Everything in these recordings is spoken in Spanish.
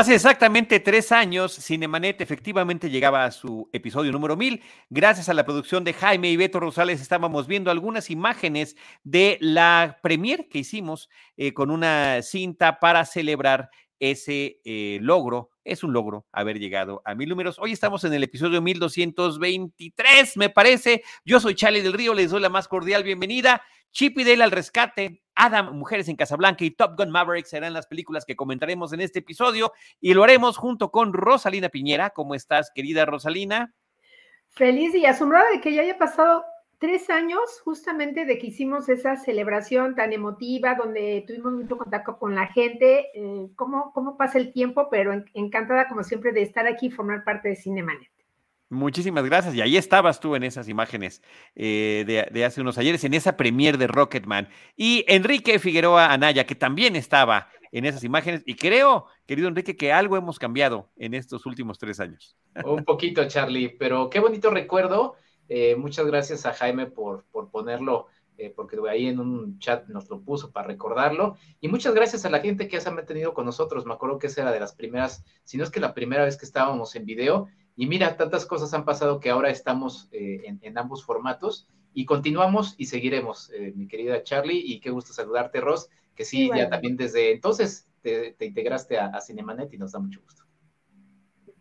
Hace exactamente tres años, Cinemanet efectivamente llegaba a su episodio número 1000. Gracias a la producción de Jaime y Beto Rosales estábamos viendo algunas imágenes de la premier que hicimos eh, con una cinta para celebrar ese eh, logro. Es un logro haber llegado a mil números. Hoy estamos en el episodio 1223, me parece. Yo soy Charlie del Río, les doy la más cordial bienvenida. Chip y Dale al rescate, Adam, Mujeres en Casablanca y Top Gun Maverick serán las películas que comentaremos en este episodio y lo haremos junto con Rosalina Piñera. ¿Cómo estás, querida Rosalina? Feliz y asombrada de que ya haya pasado tres años justamente de que hicimos esa celebración tan emotiva, donde tuvimos mucho contacto con la gente, eh, cómo, cómo pasa el tiempo, pero en, encantada como siempre de estar aquí y formar parte de Cinemanet. Muchísimas gracias. Y ahí estabas tú en esas imágenes eh, de, de, hace unos ayeres, en esa premier de Rocketman. Y Enrique Figueroa Anaya, que también estaba en esas imágenes. Y creo, querido Enrique, que algo hemos cambiado en estos últimos tres años. Un poquito, Charlie, pero qué bonito recuerdo. Eh, muchas gracias a Jaime por, por ponerlo, eh, porque ahí en un chat nos lo puso para recordarlo. Y muchas gracias a la gente que se ha mantenido con nosotros. Me acuerdo que esa era de las primeras, si no es que la primera vez que estábamos en video. Y mira, tantas cosas han pasado que ahora estamos eh, en, en, ambos formatos y continuamos y seguiremos, eh, mi querida Charlie, y qué gusto saludarte, Ross, que sí, bueno. ya también desde entonces te, te integraste a, a, Cinemanet y nos da mucho gusto.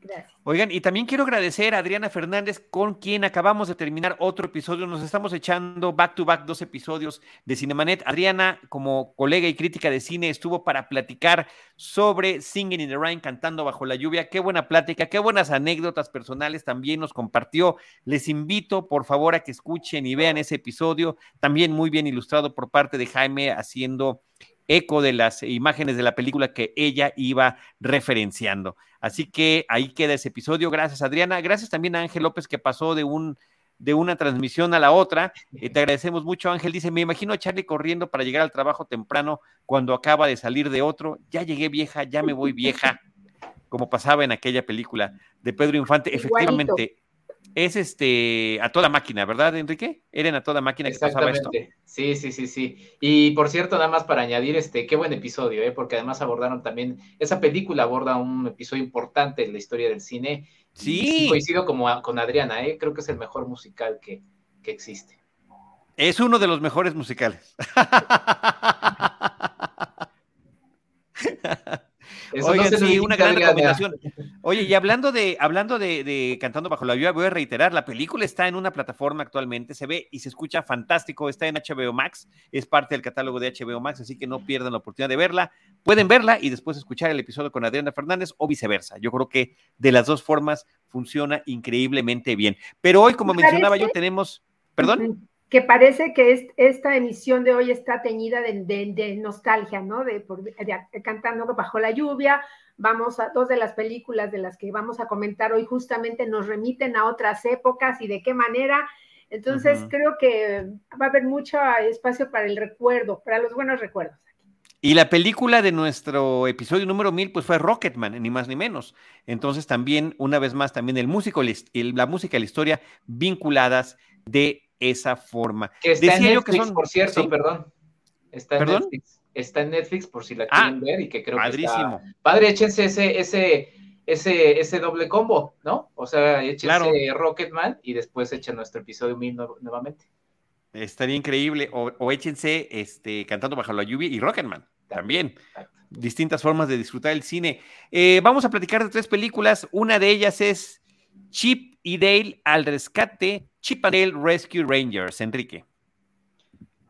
Gracias. Oigan, y también quiero agradecer a Adriana Fernández, con quien acabamos de terminar otro episodio. Nos estamos echando back to back dos episodios de Cinemanet. Adriana, como colega y crítica de cine, estuvo para platicar sobre Singing in the Rain, cantando bajo la lluvia. Qué buena plática, qué buenas anécdotas personales también nos compartió. Les invito, por favor, a que escuchen y vean ese episodio. También muy bien ilustrado por parte de Jaime, haciendo eco de las imágenes de la película que ella iba referenciando. Así que ahí queda ese episodio. Gracias, Adriana. Gracias también a Ángel López que pasó de un de una transmisión a la otra. Eh, te agradecemos mucho, Ángel. Dice, me imagino a Charlie corriendo para llegar al trabajo temprano cuando acaba de salir de otro. Ya llegué vieja, ya me voy vieja, como pasaba en aquella película de Pedro Infante. Efectivamente, es este a toda máquina, ¿verdad, Enrique? Eran a toda máquina que pasaba esto. Sí, sí, sí, sí. Y por cierto, nada más para añadir, este, qué buen episodio, ¿eh? porque además abordaron también, esa película aborda un episodio importante en la historia del cine. Sí. Y coincido como con Adriana, ¿eh? creo que es el mejor musical que, que existe. Es uno de los mejores musicales. Eso Oigan, no sí, una gran recomendación. Oye, y hablando de, hablando de, de, Cantando Bajo la Lluvia, voy a reiterar, la película está en una plataforma actualmente, se ve y se escucha fantástico, está en HBO Max, es parte del catálogo de HBO Max, así que no pierdan la oportunidad de verla. Pueden verla y después escuchar el episodio con Adriana Fernández o viceversa. Yo creo que de las dos formas funciona increíblemente bien. Pero hoy, como mencionaba yo, tenemos... ¿Perdón? Que parece que es, esta emisión de hoy está teñida de, de, de nostalgia, ¿no? De, Cantando bajo la lluvia. Vamos a dos de las películas de las que vamos a comentar hoy justamente nos remiten a otras épocas y de qué manera. Entonces uh -huh. creo que va a haber mucho espacio para el recuerdo, para los buenos recuerdos. Y la película de nuestro episodio número 1000 pues fue Rocketman, ni más ni menos. Entonces también, una vez más, también el músico, la música y la historia vinculadas de esa forma. Que está en Netflix, por cierto, perdón. Está en Netflix. Está en Netflix por si la ah, quieren ver y que creo que está... Padre, échense ese, ese, ese, ese doble combo, ¿no? O sea, échense Rocketman y después echen nuestro episodio 1000 nuevamente. Estaría increíble. O, échense este, Cantando Bajo la Lluvia y Rocketman también. Distintas formas de disfrutar el cine. Eh, vamos a platicar de tres películas. Una de ellas es Chip y Dale al rescate. Chip and Rescue Rangers, Enrique.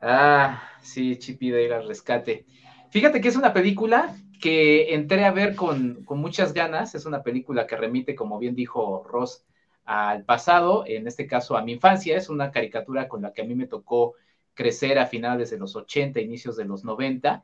Ah, sí, Chip y Dale al rescate. Fíjate que es una película que entré a ver con, muchas ganas. Es una película que remite, como bien dijo Ross, al pasado, en este caso a mi infancia. Es una caricatura con la que a mí me tocó crecer a finales de los 80, inicios de los 90.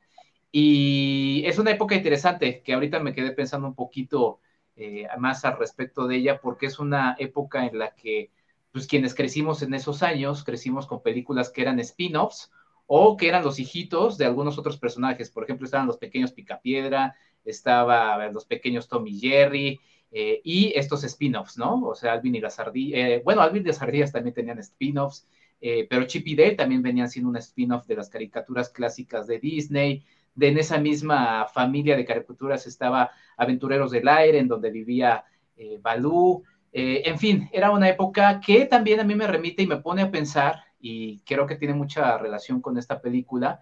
Y es una época interesante que ahorita me quedé pensando un poquito eh, más al respecto de ella, porque es una época en la que, pues quienes crecimos en esos años, crecimos con películas que eran spin-offs o que eran los hijitos de algunos otros personajes. Por ejemplo, estaban los pequeños Picapiedra, estaba los pequeños Tommy Jerry, eh, y estos spin-offs, ¿no? O sea, Alvin y las ardillas, eh, bueno, Alvin y las ardillas también tenían spin-offs, eh, pero Chip y Dale también venían siendo un spin-off de las caricaturas clásicas de Disney. De en esa misma familia de caricaturas estaba Aventureros del Aire, en donde vivía Balú. En fin, era una época que también a mí me remite y me pone a pensar y creo que tiene mucha relación con esta película,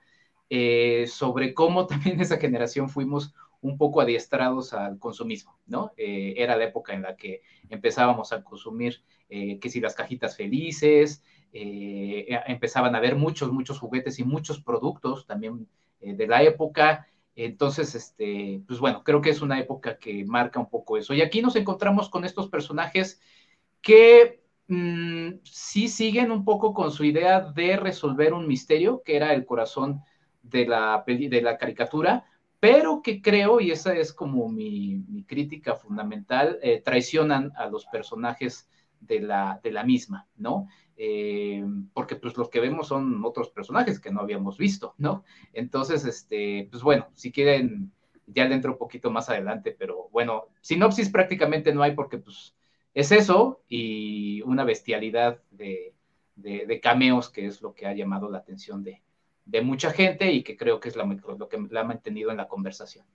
eh, sobre cómo también esa generación fuimos un poco adiestrados al consumismo, ¿no? Eh, era la época en la que empezábamos a consumir, eh, que si las cajitas felices, empezaban a haber muchos, muchos juguetes y muchos productos también de la época. Entonces, este, pues bueno, creo que es una época que marca un poco eso. Y aquí nos encontramos con estos personajes que Mm, sí siguen un poco con su idea de resolver un misterio, que era el corazón de la, de la caricatura, pero que creo, y esa es como mi, crítica fundamental, eh, traicionan a los personajes de la, de la misma, ¿no? Eh, porque pues los que vemos son otros personajes que no habíamos visto, ¿no? Entonces, este, pues bueno, si quieren, ya le entro un poquito más adelante, pero bueno, sinopsis prácticamente no hay porque pues es eso y una bestialidad de, cameos que es lo que ha llamado la atención de, mucha gente y que creo que es lo que la ha mantenido en la conversación.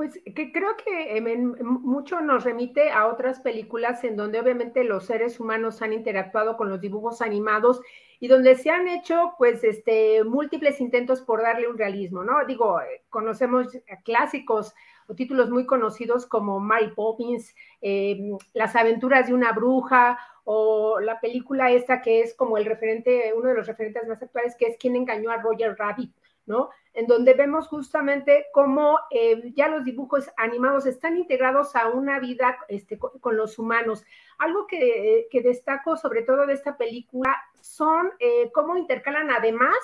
Pues que creo que em, mucho nos remite a otras películas en donde obviamente los seres humanos han interactuado con los dibujos animados y donde se han hecho pues este múltiples intentos por darle un realismo, ¿no? Digo, eh, conocemos clásicos títulos muy conocidos como Mary Poppins, eh, Las aventuras de una bruja o la película esta que es como el referente, uno de los referentes más actuales, que es Quien engañó a Roger Rabbit, ¿no? En donde vemos justamente cómo eh, ya los dibujos animados están integrados a una vida este, con, los humanos. Algo que, destaco sobre todo de esta película son eh, cómo intercalan además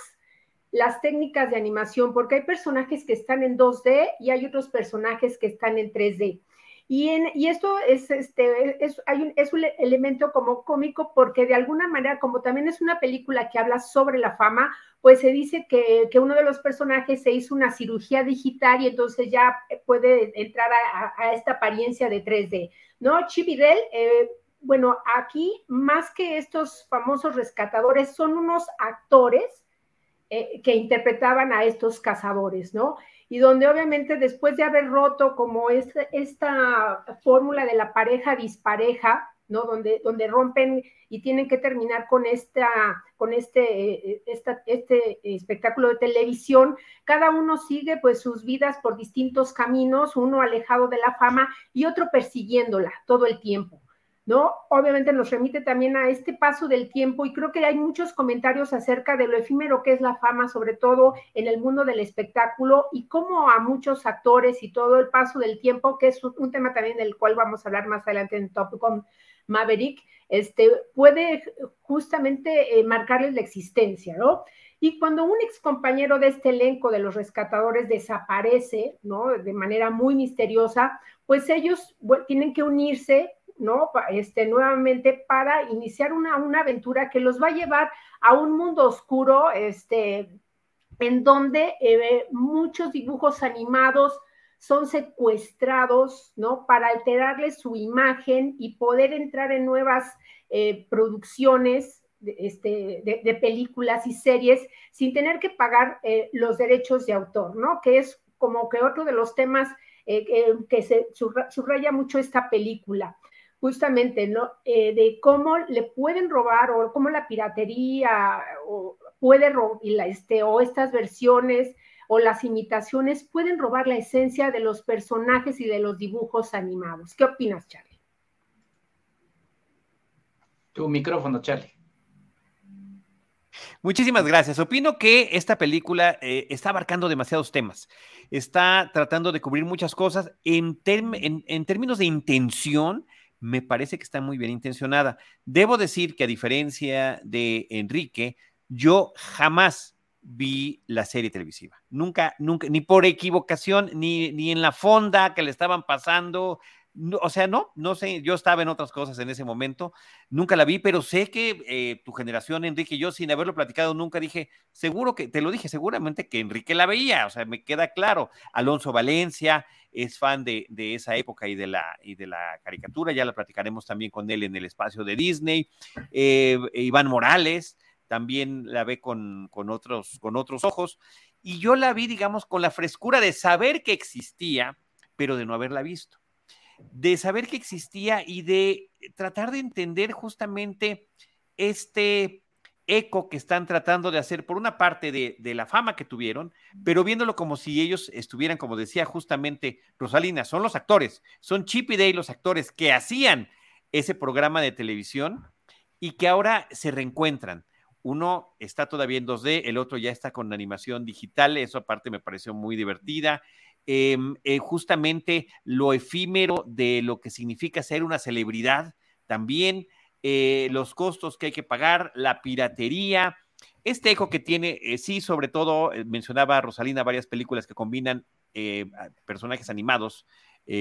las técnicas de animación, porque hay personajes que están en 2D y hay otros personajes que están en 3D. Y, esto es, este, es, hay un, elemento como cómico porque de alguna manera, como también es una película que habla sobre la fama, pues se dice que, uno de los personajes se hizo una cirugía digital y entonces ya puede entrar a, esta apariencia de 3D, ¿no? Chip eh, bueno, aquí más que estos famosos rescatadores, son unos actores eh, que interpretaban a estos cazadores, ¿no? Y donde obviamente después de haber roto como esta, esta fórmula de la pareja dispareja, ¿no? Donde, donde rompen y tienen que terminar con, esta, con este, eh, este espectáculo de televisión, cada uno sigue pues sus vidas por distintos caminos, uno alejado de la fama y otro persiguiéndola todo el tiempo. ¿No? Obviamente nos remite también a este paso del tiempo y creo que hay muchos comentarios acerca de lo efímero que es la fama, sobre todo en el mundo del espectáculo y cómo a muchos actores y todo el paso del tiempo, que es un tema también del cual vamos a hablar más adelante en Top con Maverick, este, puede justamente eh, marcarles la existencia, ¿no? Y cuando un ex compañero de este elenco de los rescatadores desaparece, ¿no? De manera muy misteriosa, pues ellos tienen que unirse ¿no? Este, nuevamente para iniciar una, una, aventura que los va a llevar a un mundo oscuro, este, en donde eh, muchos dibujos animados son secuestrados, ¿no? Para alterarles su imagen y poder entrar en nuevas eh, producciones este, de, películas y series sin tener que pagar eh, los derechos de autor, ¿no? Que es como que otro de los temas que se subraya mucho esta película justamente, ¿no? de cómo le pueden robar o cómo la piratería o puede este, o estas versiones o las imitaciones pueden robar la esencia de los personajes y de los dibujos animados. ¿Qué opinas, Charlie? Tu micrófono, Charlie. Muchísimas gracias. Opino que esta película eh, está abarcando demasiados temas. Está tratando de cubrir muchas cosas. En, en, términos de intención, me parece que está muy bien intencionada. Debo decir que a diferencia de Enrique, yo jamás vi la serie televisiva. Nunca, nunca, ni por equivocación, ni, ni en la fonda que le estaban pasando. O sea, no, no sé, yo estaba en otras cosas en ese momento, nunca la vi, pero sé que eh, tu generación, Enrique, yo sin haberlo platicado nunca dije, seguro que, te lo dije, seguramente que Enrique la veía, o sea, me queda claro. Alonso Valencia es fan de, esa época y de, la, y de la caricatura, ya la platicaremos también con él en el espacio de Disney. Eh, Iván Morales, también la ve con, otros, con otros ojos. Y yo la vi, digamos, con la frescura de saber que existía, pero de no haberla visto. De saber que existía y de tratar de entender justamente este eco que están tratando de hacer, por una parte de, de, la fama que tuvieron, pero viéndolo como si ellos estuvieran, como decía justamente Rosalina, son los actores, son Chip y Day los actores que hacían ese programa de televisión y que ahora se reencuentran. Uno está todavía en 2D, el otro ya está con animación digital, eso aparte me pareció muy divertida. Em, eh, justamente lo efímero de lo que significa ser una celebridad, también eh, los costos que hay que pagar, la piratería, este eco que tiene, eh, sí, sobre todo, mencionaba Rosalina varias películas que combinan personajes animados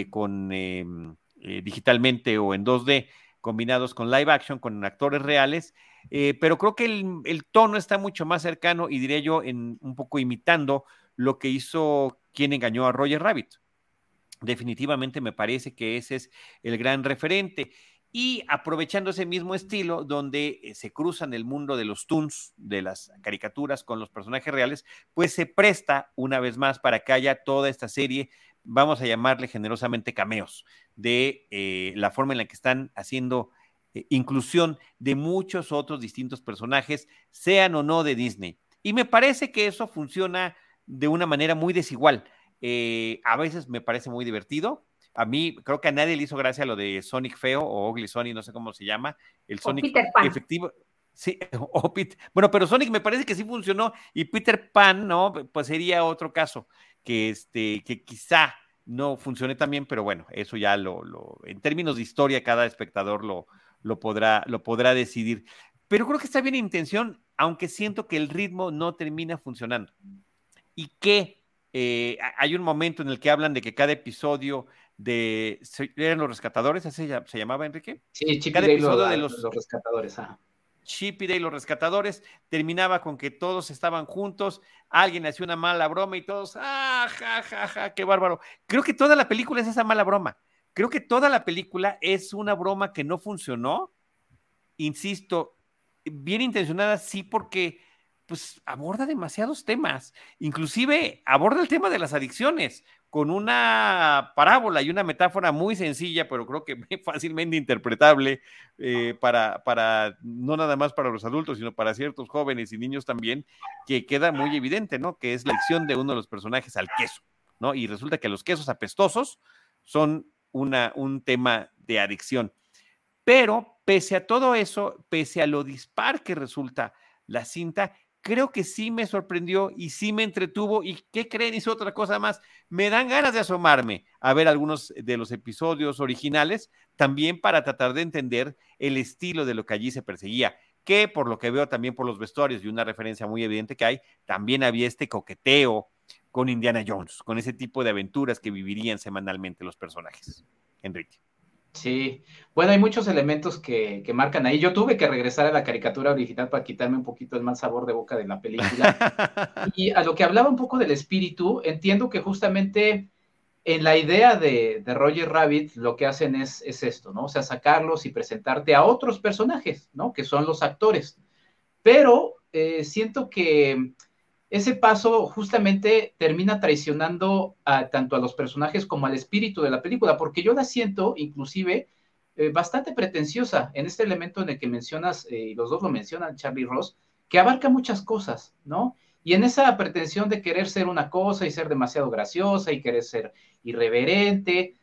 con em, digitalmente o en 2D combinados con live action, con actores reales, pero creo que el, tono está mucho más cercano y diría yo en un poco imitando lo que hizo quien engañó a Roger Rabbit. Definitivamente me parece que ese es el gran referente. Y aprovechando ese mismo estilo, donde eh, se cruzan el mundo de los toons, de las caricaturas con los personajes reales, pues se presta una vez más para que haya toda esta serie vamos a llamarle generosamente cameos, de eh, la forma en la que están haciendo eh, inclusión de muchos otros distintos personajes, sean o no de Disney. Y me parece que eso funciona de una manera muy desigual. Eh, a veces me parece muy divertido. A mí creo que a nadie le hizo gracia lo de Sonic feo o Ugly Sonic, no sé cómo se llama, el Sonic efectivo. Sí, o bueno, pero Sonic me parece que sí funcionó y Peter Pan, ¿no? Pues sería otro caso que, este, que quizá no funcione tan bien, pero bueno, eso ya lo, lo en términos de historia, cada espectador lo, lo, podrá, lo podrá decidir. Pero creo que está bien intención, aunque siento que el ritmo no termina funcionando. Y que eh, hay un momento en el que hablan de que cada episodio de. ¿Eran los rescatadores? ¿Así se llamaba, Enrique? Sí, cada episodio de los, rescatadores. Chip y los rescatadores, terminaba con que todos estaban juntos, alguien hacía una mala broma y todos, ah, ja, ja, ja, qué bárbaro. Creo que toda la película es esa mala broma. Creo que toda la película es una broma que no funcionó. Insisto, bien intencionada, sí, porque pues aborda demasiados temas. Inclusive aborda el tema de las adicciones con una parábola y una metáfora muy sencilla, pero creo que fácilmente interpretable eh, para, para, no nada más para los adultos, sino para ciertos jóvenes y niños también, que queda muy evidente, ¿no? Que es la adicción de uno de los personajes al queso, ¿no? Y resulta que los quesos apestosos son una, un tema de adicción. Pero pese a todo eso, pese a lo dispar que resulta la cinta, creo que sí me sorprendió y sí me entretuvo. ¿Y qué creen? Hizo otra cosa más. Me dan ganas de asomarme a ver algunos de los episodios originales, también para tratar de entender el estilo de lo que allí se perseguía. Que por lo que veo también por los vestuarios y una referencia muy evidente que hay, también había este coqueteo con Indiana Jones, con ese tipo de aventuras que vivirían semanalmente los personajes. Enrique. Sí, bueno, hay muchos elementos que, que, marcan ahí. Yo tuve que regresar a la caricatura original para quitarme un poquito el mal sabor de boca de la película. y a lo que hablaba un poco del espíritu, entiendo que justamente en la idea de, de Roger Rabbit lo que hacen es, es, esto, ¿no? O sea, sacarlos y presentarte a otros personajes, ¿no? Que son los actores. Pero eh, siento que ese paso justamente termina traicionando a, tanto a los personajes como al espíritu de la película, porque yo la siento inclusive eh, bastante pretenciosa en este elemento en el que mencionas, eh, y los dos lo mencionan, Charlie Ross, que abarca muchas cosas, ¿no? Y en esa pretensión de querer ser una cosa y ser demasiado graciosa y querer ser irreverente,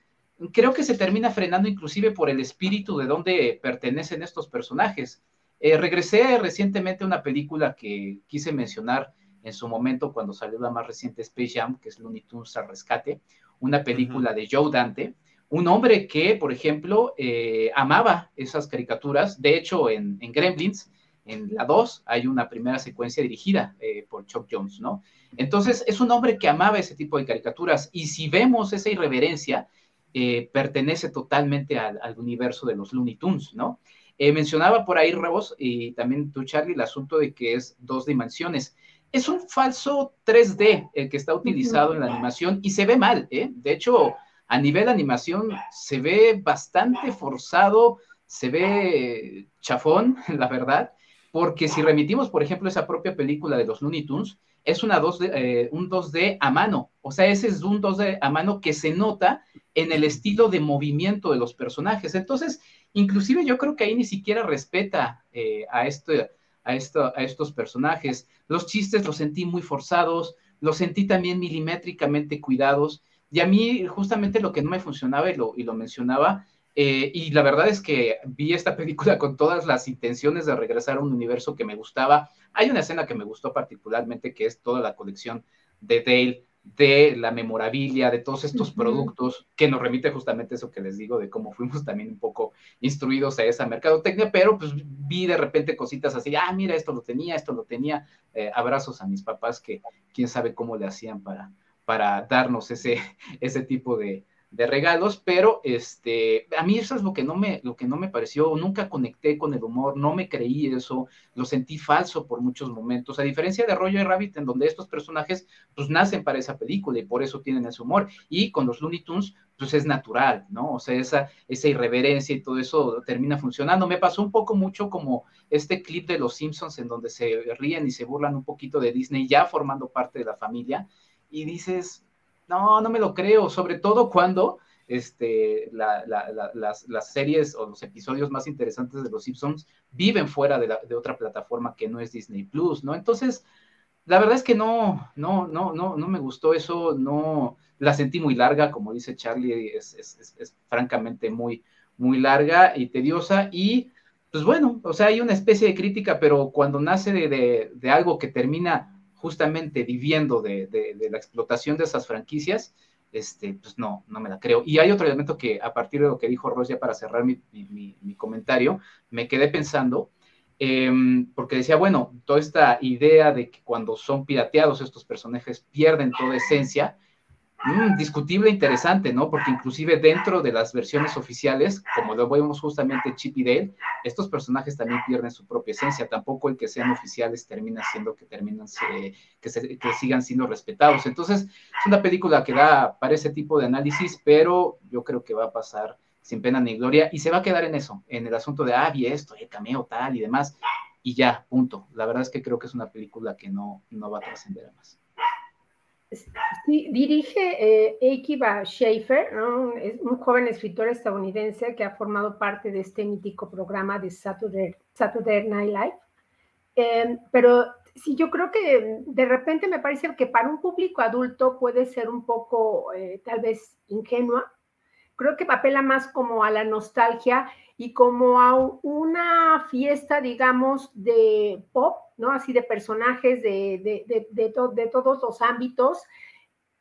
creo que se termina frenando inclusive por el espíritu de donde pertenecen estos personajes. Eh, regresé recientemente a una película que quise mencionar en su momento cuando salió la más reciente Space Jam, que es Looney Tunes al rescate, una película de Joe Dante, un hombre que, por ejemplo, eh, amaba esas caricaturas. De hecho, en, Gremlins, en la 2, hay una primera secuencia dirigida eh, por Chuck Jones, ¿no? Entonces, es un hombre que amaba ese tipo de caricaturas. Y si vemos esa irreverencia, eh, pertenece totalmente al, al, universo de los Looney Tunes, ¿no? mencionaba por ahí, Rebos, y también tú, Charlie, el asunto de que es dos dimensiones es un falso 3D el que está utilizado en la animación y se ve mal, ¿eh? De hecho, a nivel animación se ve bastante forzado, se ve chafón, la verdad, porque si remitimos, por ejemplo, esa propia película de los Looney Tunes, es una 2D, eh, un 2D a mano, o sea, ese es un 2D a mano que se nota en el estilo de movimiento de los personajes. Entonces, inclusive yo creo que ahí ni siquiera respeta eh, a este a, esto, a estos personajes. Los chistes los sentí muy forzados, los sentí también milimétricamente cuidados. Y a mí justamente lo que no me funcionaba y lo, y lo mencionaba, eh, y la verdad es que vi esta película con todas las intenciones de regresar a un universo que me gustaba. Hay una escena que me gustó particularmente, que es toda la colección de Dale de la memorabilia, de todos estos productos, que nos remite justamente eso que les digo, de cómo fuimos también un poco instruidos a esa mercadotecnia, pero pues vi de repente cositas así, ah, mira, esto lo tenía, esto lo tenía, eh, abrazos a mis papás que quién sabe cómo le hacían para, para darnos ese, ese tipo de, de regalos, pero este, a mí eso es lo que no me, lo que no me pareció, nunca conecté con el humor, no me creí eso, lo sentí falso por muchos momentos, a diferencia de Roger Rabbit, en donde estos personajes pues nacen para esa película y por eso tienen ese humor, y con los Looney Tunes pues es natural, ¿no? O sea, esa, esa irreverencia y todo eso termina funcionando. Me pasó un poco mucho como este clip de Los Simpsons en donde se ríen y se burlan un poquito de Disney ya formando parte de la familia, y dices, no, no me lo creo, sobre todo cuando este, las, series o los episodios más interesantes de Los Simpsons viven fuera de, otra plataforma que no es Disney Plus, ¿no? Entonces, la verdad es que no, no, no, no, no me gustó eso, no, la sentí muy larga, como dice Charlie, es, es francamente muy, muy larga y tediosa y pues bueno, o sea, hay una especie de crítica, pero cuando nace de, de algo que termina justamente viviendo de, la explotación de esas franquicias, este, pues no, no me la creo. Y hay otro elemento que a partir de lo que dijo Ross, ya para cerrar mi, comentario, me quedé pensando, em, porque decía, bueno, toda esta idea de que cuando son pirateados estos personajes pierden toda esencia, Mm, discutible interesante, ¿no? Porque inclusive dentro de las versiones oficiales, como lo vemos justamente Chip y Dale, estos personajes también pierden su propia esencia. Tampoco el que sean oficiales termina siendo que terminan que, que sigan siendo respetados. Entonces, es una película que da para ese tipo de análisis, pero yo creo que va a pasar sin pena ni gloria y se va a quedar en eso, en el asunto de, ah, vi esto, el cameo tal y demás, y ya, punto. La verdad es que creo que es una película que no, no va a trascender a más. Sí, dirige eh, Akiva Schaefer, es un joven escritor estadounidense que ha formado parte de este mítico programa de Saturday, Night Live. Em, pero sí, yo creo que de repente me parece que para un público adulto puede ser un poco eh, tal vez ingenua. Creo que apela más como a la nostalgia y como a una fiesta, digamos, de pop, ¿no? Así de personajes de, de, todos los ámbitos.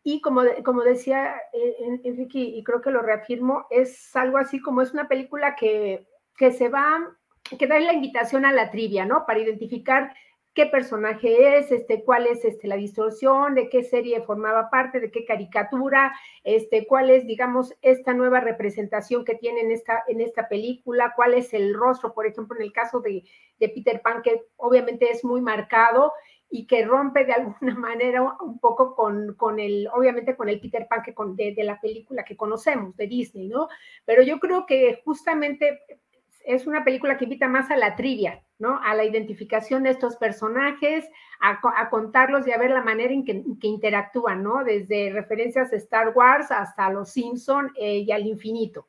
Y como, como decía eh, Enrique, y creo que lo reafirmo, es algo así como es una película que, que se va, que da la invitación a la trivia, ¿no? Para identificar qué personaje es, este, cuál es este, la distorsión, de qué serie formaba parte, de qué caricatura, este, cuál es, digamos, esta nueva representación que tiene en esta, en esta película, cuál es el rostro, por ejemplo, en el caso de, de Peter Pan, que obviamente es muy marcado y que rompe de alguna manera un poco con, con el, obviamente con el Peter Pan que con, de, de la película que conocemos, de Disney, ¿no? Pero yo creo que justamente es una película que invita más a la trivia, ¿no? A la identificación de estos personajes, a, contarlos y a ver la manera en que, interactúan, ¿no? Desde referencias a Star Wars hasta los Simpson eh, y al infinito.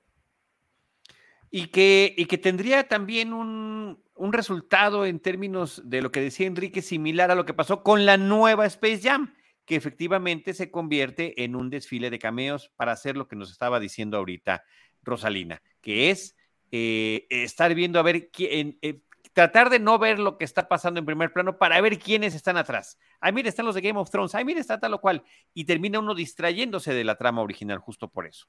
Y que, y que tendría también un, un resultado en términos de lo que decía Enrique, similar a lo que pasó con la nueva Space Jam, que efectivamente se convierte en un desfile de cameos para hacer lo que nos estaba diciendo ahorita Rosalina, que es eh, estar viendo a ver quién, tratar de no ver lo que está pasando en primer plano para ver quiénes están atrás. Ay, mire, están los de Game of Thrones, ay, mire, está tal o cual. Y termina uno distrayéndose de la trama original justo por eso.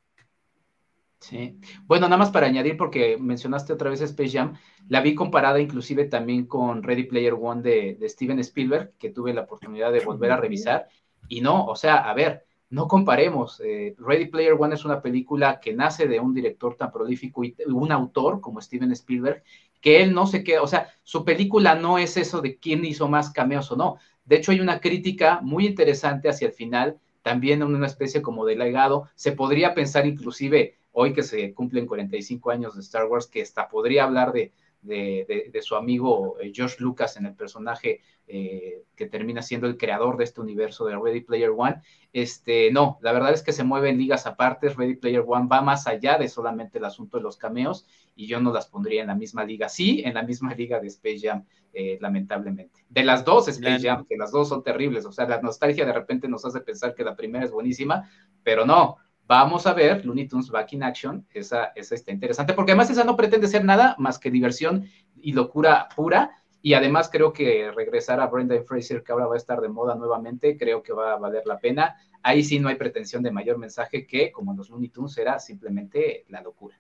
Sí. Bueno, nada más para añadir, porque mencionaste otra vez Space Jam, la vi comparada inclusive también con Ready Player One de, de Steven Spielberg, que tuve la oportunidad de volver a revisar. Y no, o sea, a ver, no comparemos. Eh, Ready Player One es una película que nace de un director tan prolífico y un autor como Steven Spielberg, que él no se queda, o sea, su película no es eso de quién hizo más cameos o no. De hecho, hay una crítica muy interesante hacia el final, también una especie como de legado. Se podría pensar inclusive hoy que se cumplen 45 años de Star Wars, que hasta podría hablar de, de, su amigo eh, George Lucas en el personaje eh, que termina siendo el creador de este universo de Ready Player One. Este, no, la verdad es que se mueve en ligas aparte. Ready Player One va más allá de solamente el asunto de los cameos y yo no las pondría en la misma liga. Sí, en la misma liga de Space Jam, eh, lamentablemente. De las dos Space Jam, que las dos son terribles. O sea, la nostalgia de repente nos hace pensar que la primera es buenísima, pero no, Vamos a ver Looney Tunes Back in Action, esa, esa está interesante, porque además esa no pretende ser nada más que diversión y locura pura, y además creo que regresar a Brenda Fraser, que ahora va a estar de moda nuevamente, creo que va a valer la pena. Ahí sí no hay pretensión de mayor mensaje que, como en los Looney Tunes, era simplemente la locura.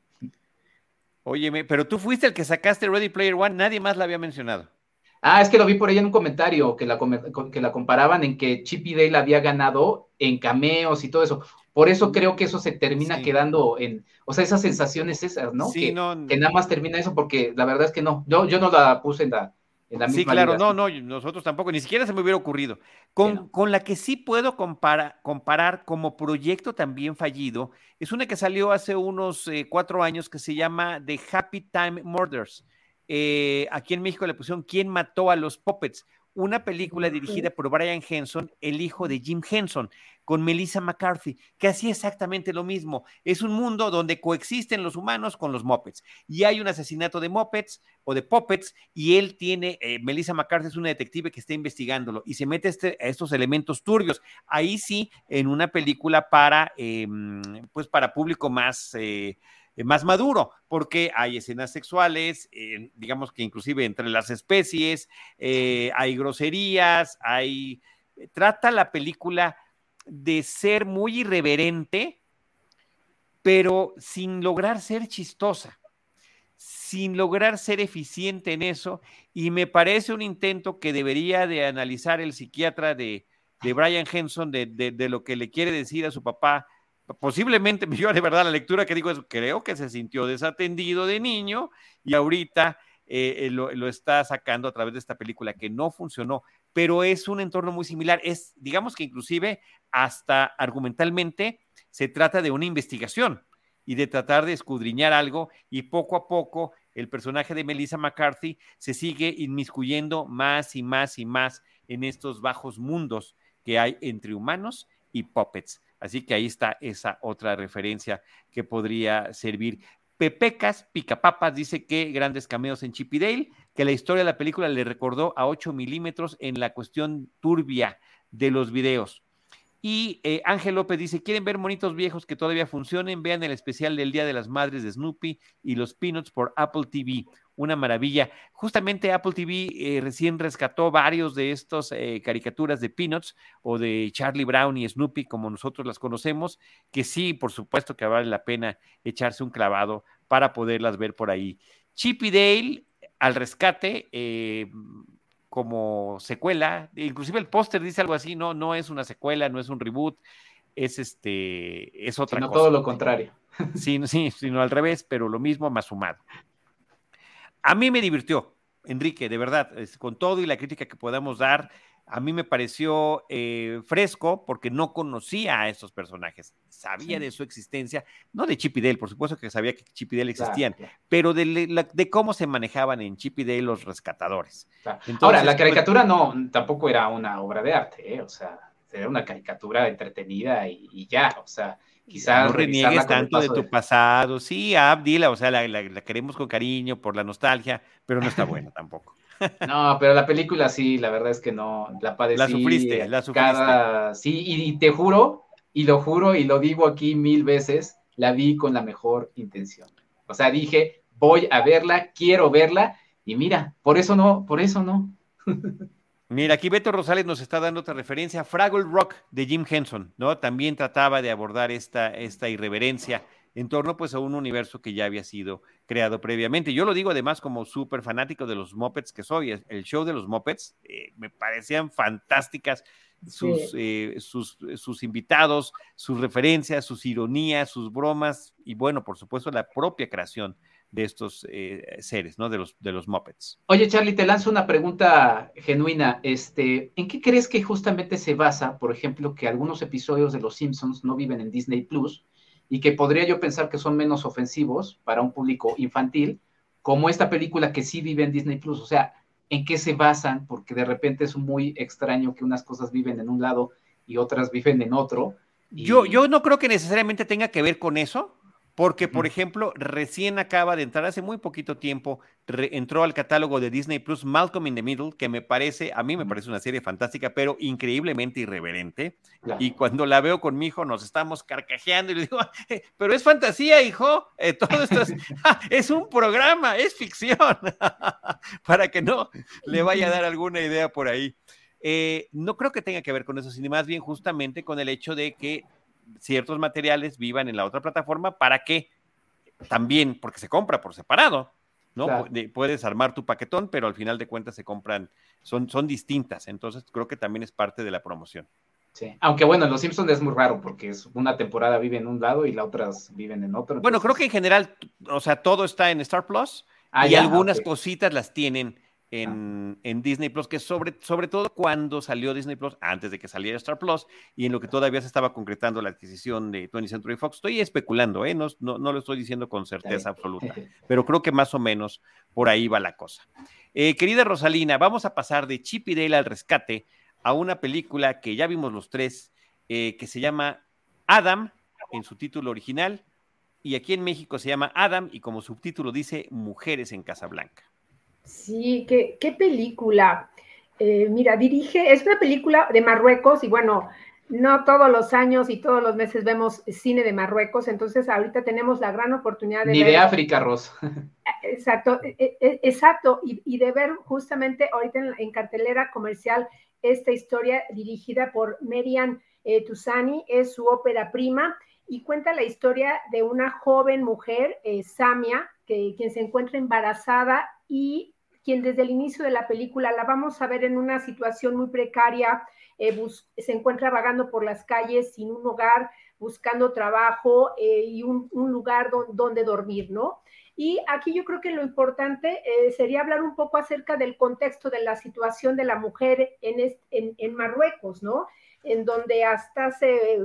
Óyeme, pero tú fuiste el que sacaste Ready Player One, nadie más la había mencionado. Ah, es que lo vi por ahí en un comentario que la, que la comparaban en que Chip y Dale había ganado en cameos y todo eso. Por eso creo que eso se termina quedando en, o sea, esas sensaciones esas, ¿no? que, que, nada más termina eso, porque la verdad es que no, yo, yo no la puse en la, en la misma. Sí, claro, no, no, nosotros tampoco, ni siquiera se me hubiera ocurrido. Con, con la que sí puedo comparar, comparar como proyecto también fallido, es una que salió hace unos eh, cuatro años que se llama The Happy Time Murders. Eh, aquí en México le pusieron ¿Quién mató a los Puppets? Una película dirigida por Brian Henson, el hijo de Jim Henson, con Melissa McCarthy, que hacía exactamente lo mismo. Es un mundo donde coexisten los humanos con los mopeds. Y hay un asesinato de mopeds o de puppets, y él tiene, eh, Melissa McCarthy es una detective que está investigándolo y se mete este, a estos elementos turbios. Ahí sí, en una película para, em, pues para público más... Eh, eh, más maduro, porque hay escenas sexuales, eh, digamos que inclusive entre las especies, eh, hay groserías, hay... Trata la película de ser muy irreverente, pero sin lograr ser chistosa, sin lograr ser eficiente en eso, y me parece un intento que debería de analizar el psiquiatra de, de Brian Henson, de, de, lo que le quiere decir a su papá posiblemente, yo de verdad la lectura que digo es, creo que se sintió desatendido de niño y ahorita eh, eh, lo, está sacando a través de esta película que no funcionó, pero es un entorno muy similar. Es, digamos que inclusive hasta argumentalmente se trata de una investigación y de tratar de escudriñar algo y poco a poco el personaje de Melissa McCarthy se sigue inmiscuyendo más y más y más en estos bajos mundos que hay entre humanos y puppets. Así que ahí está esa otra referencia que podría servir. Pepecas Picapapas dice que grandes cameos en Chip Dale, que la historia de la película le recordó a 8 milímetros en la cuestión turbia de los videos. Y eh, Ángel López dice, ¿quieren ver monitos viejos que todavía funcionen? Vean el especial del Día de las Madres de Snoopy y los Peanuts por Apple TV una maravilla. Justamente Apple TV eh, recién rescató varios de estos eh, caricaturas de Peanuts o de Charlie Brown y Snoopy, como nosotros las conocemos, que sí, por supuesto que vale la pena echarse un clavado para poderlas ver por ahí. Chip y Dale al rescate, eh, como secuela, inclusive el póster dice algo así, no, no es una secuela, no es un reboot, es este, es otra sino todo lo contrario. Sí, sí, sino al revés, pero lo mismo más sumado. A mí me divirtió, Enrique, de verdad, con todo y la crítica que podamos dar, a mí me pareció eh, fresco porque no conocía a esos personajes, sabía de su existencia, no de Chip y Dale, por supuesto que sabía que Chip y Dale existían, pero de, cómo se manejaban en Chip y Dale los rescatadores. Ahora, la pues caricatura no, tampoco era una obra de arte, ¿eh? o sea, era una caricatura entretenida y, ya, o sea, quizás... No reniegues tanto de tu pasado, sí, Abdila, o sea, la queremos con cariño por la nostalgia, pero no está buena tampoco. No, pero la película sí, la verdad es que no, la padecí. La sufriste, la sufriste. Sí, y, te juro, y lo juro, y lo digo aquí mil veces, la vi con la mejor intención. O sea, dije, voy a verla, quiero verla, y mira, por eso no, por eso no. Mira, aquí Beto Rosales nos está dando otra referencia, Fraggle Rock de Jim Henson, ¿no? También trataba de abordar esta, esta irreverencia en torno pues a un universo que ya había sido creado previamente. Yo lo digo además como súper fanático de los Muppets que soy. El show de los Muppets eh, me parecían fantásticas sus, eh, sus, sus, invitados, sus referencias, sus ironías, sus bromas y bueno, por supuesto la propia creación de estos eh, seres, ¿no? De los, de los Muppets. Oye, Charlie, te lanzo una pregunta genuina. Este, ¿En qué crees que justamente se basa, por ejemplo, que algunos episodios de Los Simpsons no viven en Disney Plus? y que podría yo pensar que son menos ofensivos para un público infantil, como esta película que sí vive en Disney Plus. O sea, ¿en qué se basan? Porque de repente es muy extraño que unas cosas viven en un lado y otras viven en otro. Yo, yo no creo que necesariamente tenga que ver con eso. Porque, por ejemplo, recién acaba de entrar, hace muy poquito tiempo, entró al catálogo de Disney Plus Malcolm in the Middle, que me parece, a mí me parece una serie fantástica, pero increíblemente irreverente. Y cuando la veo con mi hijo, nos estamos carcajeando y le digo, eh, pero es fantasía, hijo, eh, todo esto es, es, un programa, es ficción, para que no le vaya a dar alguna idea por ahí. Eh, no creo que tenga que ver con eso, sino más bien justamente con el hecho de que ciertos materiales vivan en la otra plataforma para que también, porque se compra por separado, ¿no? Puedes armar tu paquetón, pero al final de cuentas se compran, son, son distintas, entonces creo que también es parte de la promoción. Sí, aunque bueno, en Los Simpsons es muy raro porque es una temporada vive en un lado y la otras viven en otro. Bueno, creo que en general, o sea, todo está en Star Plus ah, y algunas cositas las tienen en, Disney Plus, que sobre, sobre todo cuando salió Disney Plus, antes de que saliera Star Plus, y en lo que todavía se estaba concretando la adquisición de 20th Century Fox. Estoy especulando, ¿eh? no, no, lo estoy diciendo con certeza absoluta, pero creo que más o menos por ahí va la cosa. Eh, querida Rosalina, vamos a pasar de Chip y Dale al rescate a una película que ya vimos los tres, eh, que se llama Adam, en su título original, y aquí en México se llama Adam, y como subtítulo dice Mujeres en Casablanca. Sí, qué, qué película. Eh, mira, dirige, es una película de Marruecos y bueno, no todos los años y todos los meses vemos cine de Marruecos, entonces ahorita tenemos la gran oportunidad de... Ni de África, Ros. Exacto, e, e, e, exacto, y, de ver justamente ahorita en, cartelera comercial esta historia dirigida por Merian eh, Tusani, es su ópera prima y cuenta la historia de una joven mujer, eh, Samia, que, quien se encuentra embarazada y quien desde el inicio de la película la vamos a ver en una situación muy precaria, eh, se encuentra vagando por las calles sin un hogar, buscando trabajo eh, y un, lugar donde dormir, ¿no? Y aquí yo creo que lo importante eh, sería hablar un poco acerca del contexto de la situación de la mujer en, en, Marruecos, ¿no? En donde hasta hace,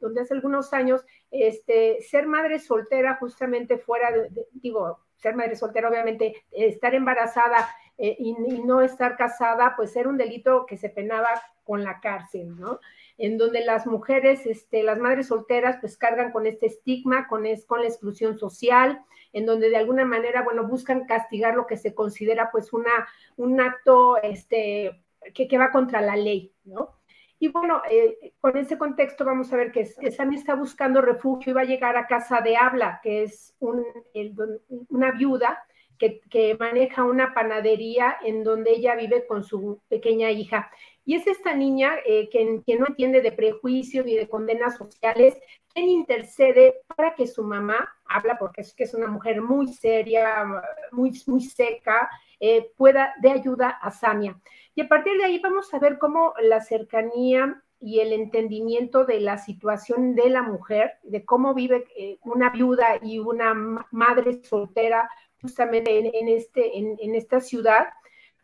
donde hace algunos años, este, ser madre soltera justamente fuera de digo, ser madre soltera, obviamente, estar embarazada eh, y, no estar casada, pues era un delito que se penaba con la cárcel, ¿no? En donde las mujeres, este, las madres solteras, pues cargan con este estigma, con, es, con la exclusión social, en donde de alguna manera, bueno, buscan castigar lo que se considera pues una, un acto este, que, que va contra la ley, ¿no? Y bueno, eh, con ese contexto vamos a ver que, Sammy está buscando refugio y va a llegar a casa de Habla, que es una viuda que, maneja una panadería en donde ella vive con su pequeña hija. Y es esta niña eh, que, no entiende de prejuicios ni de condenas sociales, quien intercede para que su mamá, habla porque es que es una mujer muy seria, muy, muy seca, eh, pueda de ayuda a Samia. Y a partir de ahí vamos a ver cómo la cercanía y el entendimiento de la situación de la mujer, de cómo vive eh, una viuda y una madre soltera justamente en, este, en, esta ciudad,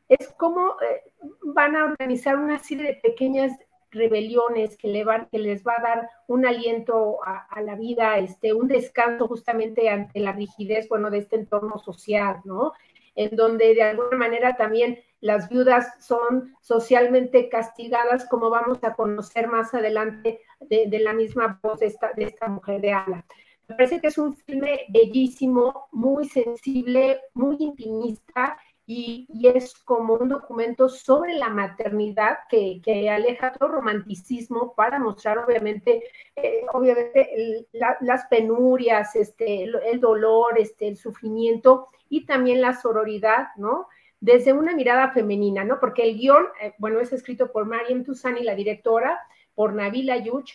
es cómo eh, van a organizar una serie de pequeñas rebeliones que, les va a dar un aliento a, la vida, este, un descanso justamente ante la rigidez, bueno, de este entorno social, ¿no? En donde de alguna manera también las viudas son socialmente castigadas, como vamos a conocer más adelante de, la misma voz de esta, de esta mujer de Ala. Me parece que es un filme bellísimo, muy sensible, muy intimista y, es como un documento sobre la maternidad que, aleja todo romanticismo para mostrar obviamente, eh, obviamente las penurias, este, el, dolor, este, el sufrimiento y también la sororidad, ¿no? Desde una mirada femenina, ¿no? Porque el guion, eh, bueno, es escrito por Mariam Tusani, la directora, por Nabila Yuch,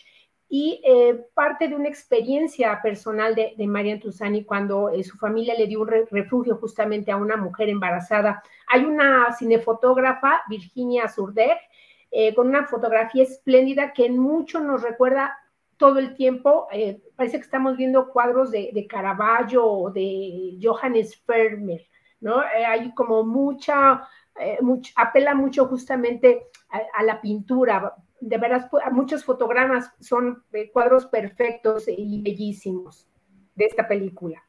y eh, parte de una experiencia personal de, de Marian Tusani cuando eh, su familia le dio un refugio justamente a una mujer embarazada. Hay una cinefotógrafa, Virginia Zurdek, eh, con una fotografía espléndida que mucho nos recuerda todo el tiempo, parece que estamos viendo cuadros de, de Caravaggio o de Johannes Vermeer, ¿no? hay como mucha, apela mucho justamente a la pintura, de veras, muchos fotogramas son eh, cuadros perfectos y bellísimos de esta película.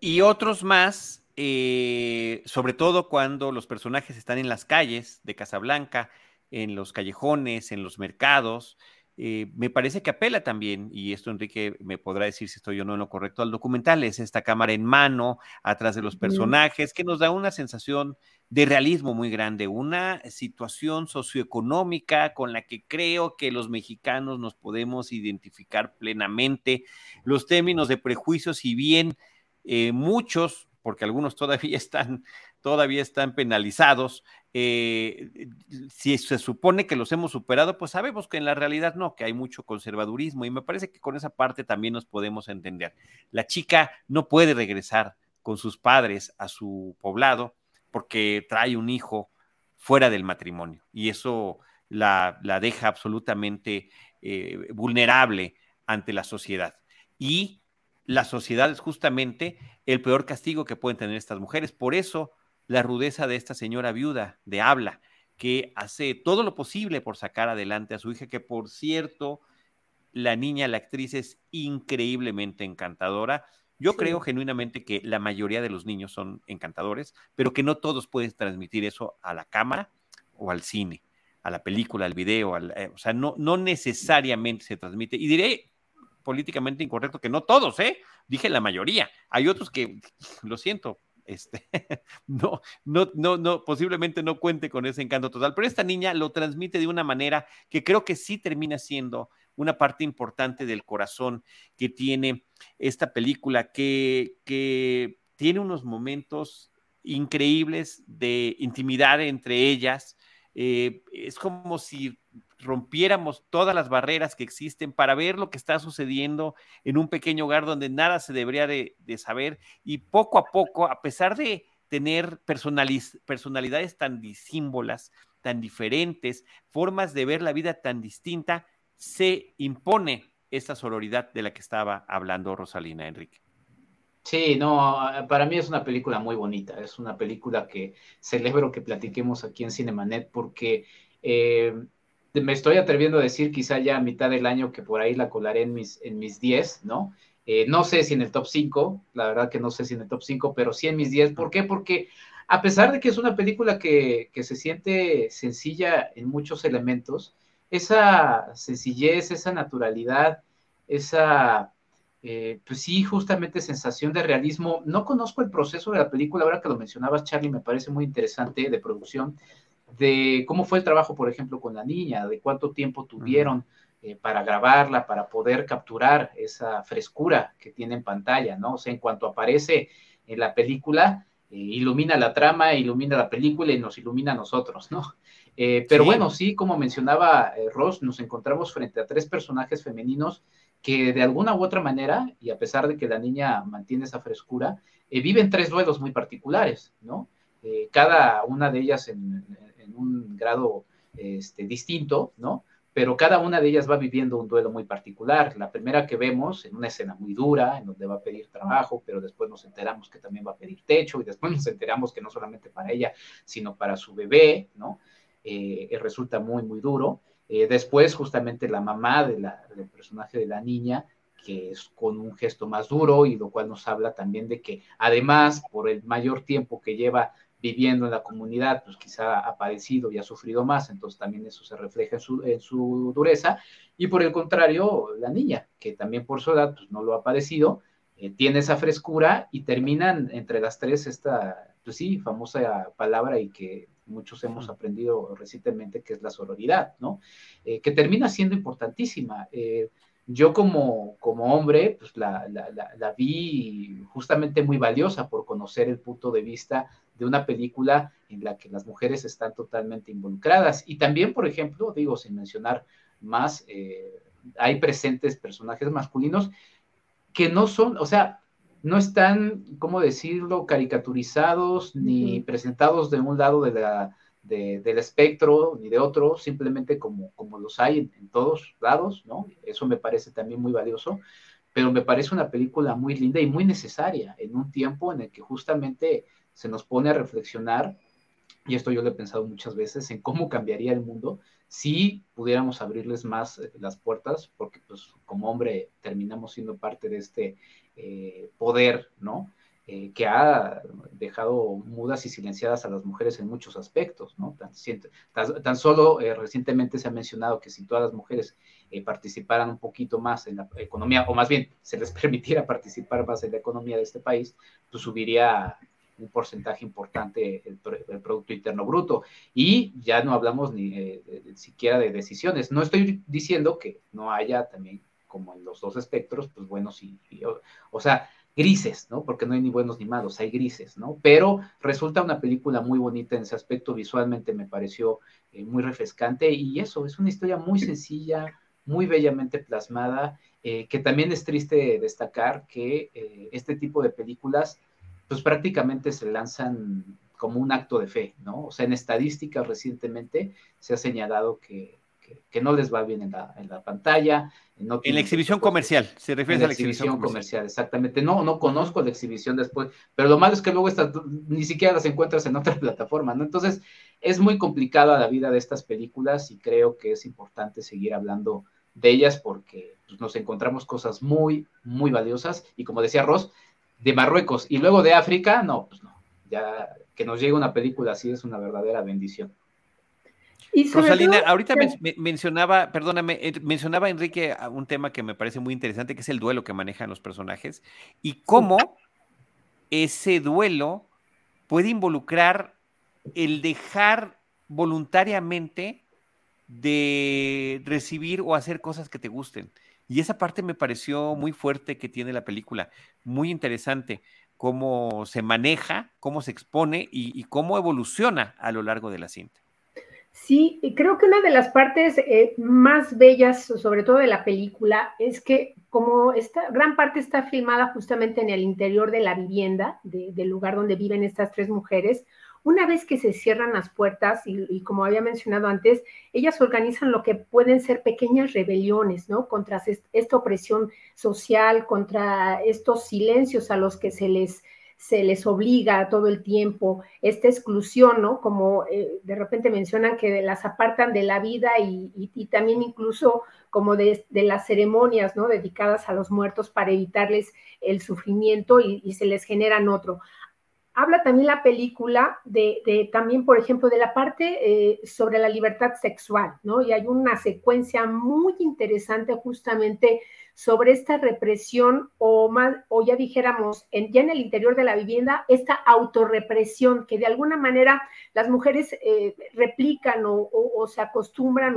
Y otros más, eh, sobre todo cuando los personajes están en las calles de Casablanca, en los callejones, en los mercados, eh, me parece que apela también, y esto Enrique me podrá decir si estoy o no en lo correcto, al documental, es esta cámara en mano, atrás de los personajes, que nos da una sensación de realismo muy grande, una situación socioeconómica con la que creo que los mexicanos nos podemos identificar plenamente. Los términos de prejuicios, si bien eh, muchos, porque algunos todavía están, todavía están penalizados, eh, si se supone que los hemos superado, pues sabemos que en la realidad no, que hay mucho conservadurismo y me parece que con esa parte también nos podemos entender. La chica no puede regresar con sus padres a su poblado porque trae un hijo fuera del matrimonio y eso la, deja absolutamente eh, vulnerable ante la sociedad. Y la sociedad es justamente el peor castigo que pueden tener estas mujeres. Por eso la rudeza de esta señora viuda de habla, que hace todo lo posible por sacar adelante a su hija, que por cierto, la niña, la actriz es increíblemente encantadora. Yo creo genuinamente que la mayoría de los niños son encantadores, pero que no todos pueden transmitir eso a la cámara o al cine, a la película, al video, eh, o sea, no, no necesariamente se transmite. Y diré políticamente incorrecto que no todos, ¿eh? Dije la mayoría. Hay otros que, lo siento, este, no, no, no, no, posiblemente no cuente con ese encanto total, pero esta niña lo transmite de una manera que creo que sí termina siendo una parte importante del corazón que tiene esta película, que, que tiene unos momentos increíbles de intimidad entre ellas. Eh, es como si rompiéramos todas las barreras que existen para ver lo que está sucediendo en un pequeño hogar donde nada se debería de, saber y poco a poco, a pesar de tener personalidades tan disímbolas, tan diferentes, formas de ver la vida tan distinta, se impone esta sororidad de la que estaba hablando Rosalina Enrique. Sí, no, para mí es una película muy bonita, es una película que celebro que platiquemos aquí en Cinemanet porque eh, me estoy atreviendo a decir quizá ya a mitad del año que por ahí la colaré en mis, en mis 10, ¿no? Eh, no sé si en el top 5, la verdad que no sé si en el top 5, pero sí en mis 10. ¿Por qué? Porque a pesar de que es una película que, se siente sencilla en muchos elementos, esa sencillez, esa naturalidad, esa, eh, pues sí, justamente sensación de realismo. No conozco el proceso de la película, ahora que lo mencionabas, Charlie, me parece muy interesante de producción de cómo fue el trabajo, por ejemplo, con la niña, de cuánto tiempo tuvieron eh, para grabarla, para poder capturar esa frescura que tiene en pantalla, ¿no? O sea, en cuanto aparece en la película, ilumina la trama, ilumina la película y nos ilumina a nosotros, ¿no? Pero bueno, sí, como mencionaba Ross, nos encontramos frente a tres personajes femeninos que de alguna u otra manera, y a pesar de que la niña mantiene esa frescura, viven tres duelos muy particulares, ¿no? cada una de ellas en, en un grado este, distinto, ¿no? Pero cada una de ellas va viviendo un duelo muy particular. La primera que vemos en una escena muy dura, en donde va a pedir trabajo, pero después nos enteramos que también va a pedir techo y después nos enteramos que no solamente para ella, sino para su bebé, ¿no? Eh, resulta muy, muy duro. Eh, después, justamente la mamá del personaje de la niña, que es con un gesto más duro y lo cual nos habla también de que además por el mayor tiempo que lleva viviendo en la comunidad, pues quizá ha padecido y ha sufrido más, entonces también eso se refleja en su, en su dureza. Y por el contrario, la niña, que también por su edad pues, no lo ha padecido, eh, tiene esa frescura y terminan entre las tres esta, pues sí, famosa palabra y que muchos hemos aprendido recientemente, que es la sororidad, ¿no? Eh, que termina siendo importantísima. Eh, yo como, como hombre, pues la, la, la, vi justamente muy valiosa por conocer el punto de vista de una película en la que las mujeres están totalmente involucradas. Y también, por ejemplo, digo, sin mencionar más, eh, hay presentes personajes masculinos que no son, o sea, no están, ¿cómo decirlo?, caricaturizados ni presentados de un lado de la, del espectro ni de otro, simplemente como, como los hay en, todos lados, ¿no? Eso me parece también muy valioso, pero me parece una película muy linda y muy necesaria en un tiempo en el que justamente se nos pone a reflexionar, y esto yo lo he pensado muchas veces, en cómo cambiaría el mundo si pudiéramos abrirles más eh, las puertas, porque pues como hombre terminamos siendo parte de este eh, poder, ¿no? Eh, que ha dejado mudas y silenciadas a las mujeres en muchos aspectos, ¿no? Tan, solo recientemente se ha mencionado que si todas las mujeres participaran un poquito más en la economía, o más bien se les permitiera participar más en la economía de este país, pues subiría un porcentaje importante el, Producto Interno Bruto. Y ya no hablamos ni siquiera de decisiones. No estoy diciendo que no haya también, como en los dos espectros, pues buenos y, o sea, grises, ¿no? Porque no hay ni buenos ni malos, hay grises, ¿no? Pero resulta una película muy bonita en ese aspecto, visualmente me pareció eh, muy refrescante y eso, es una historia muy sencilla, muy bellamente plasmada, eh, que también es triste destacar que eh, este tipo de películas, pues prácticamente se lanzan como un acto de fe, ¿no? O sea, en estadísticas recientemente se ha señalado que que, no les va bien en la, en la pantalla. No en la exhibición comercial, se refiere a la exhibición, comercial. Exactamente. No, no conozco la exhibición después, pero lo malo es que luego estas, ni siquiera las encuentras en otra plataforma, ¿no? Entonces, es muy complicada la vida de estas películas y creo que es importante seguir hablando de ellas porque pues, nos encontramos cosas muy, muy valiosas y como decía Ross, de Marruecos y luego de África, no, pues no, ya que nos llegue una película así es una verdadera bendición. Rosalina, ahorita mencionaba, perdóname, eh, mencionaba Enrique un tema que me parece muy interesante, que es el duelo que manejan los personajes y cómo ese duelo puede involucrar el dejar voluntariamente de recibir o hacer cosas que te gusten. Y esa parte me pareció muy fuerte que tiene la película, muy interesante, cómo se maneja, cómo se expone y cómo evoluciona a lo largo de la cinta. Sí, creo que una de las partes eh, más bellas, sobre todo de la película, es que como esta gran parte está filmada justamente en el interior de la vivienda, del lugar donde viven estas tres mujeres, una vez que se cierran las puertas, y, como había mencionado antes, ellas organizan lo que pueden ser pequeñas rebeliones, ¿no? Contra esta opresión social, contra estos silencios a los que se les se les obliga todo el tiempo, esta exclusión, ¿no? Como eh, de repente mencionan que las apartan de la vida y, también incluso como de, las ceremonias, ¿no? Dedicadas a los muertos para evitarles el sufrimiento y, se les generan otro. Habla también la película de, también, por ejemplo, de la parte eh, sobre la libertad sexual, ¿no? Y hay una secuencia muy interesante justamente sobre esta represión o, ya dijéramos, ya en el interior de la vivienda, esta autorrepresión que de alguna manera las mujeres eh, replican o, se acostumbran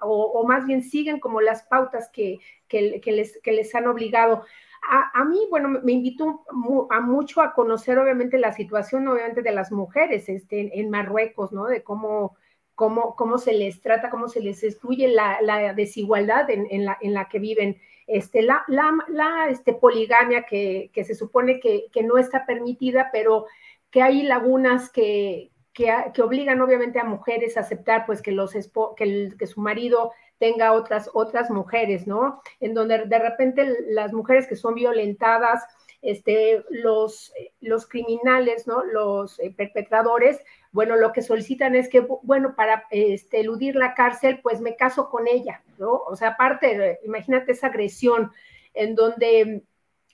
o, más bien siguen como las pautas que, que, les, que les han obligado. A, mí, bueno, me invitó a mucho a conocer obviamente la situación, obviamente, de las mujeres este, en Marruecos, ¿no? De cómo, cómo, cómo se les trata, cómo se les excluye la, la desigualdad en, la, en la que viven este, la, la, este, poligamia que, se supone que, no está permitida, pero que hay lagunas que, que, obligan obviamente a mujeres a aceptar pues que, los, que, que su marido tenga otras, otras mujeres, ¿no? En donde de repente las mujeres que son violentadas, este, los, los criminales, ¿no? Los eh, perpetradores, bueno, lo que solicitan es que, bueno, para este, eludir la cárcel, pues me caso con ella, ¿no? O sea, aparte, imagínate esa agresión en donde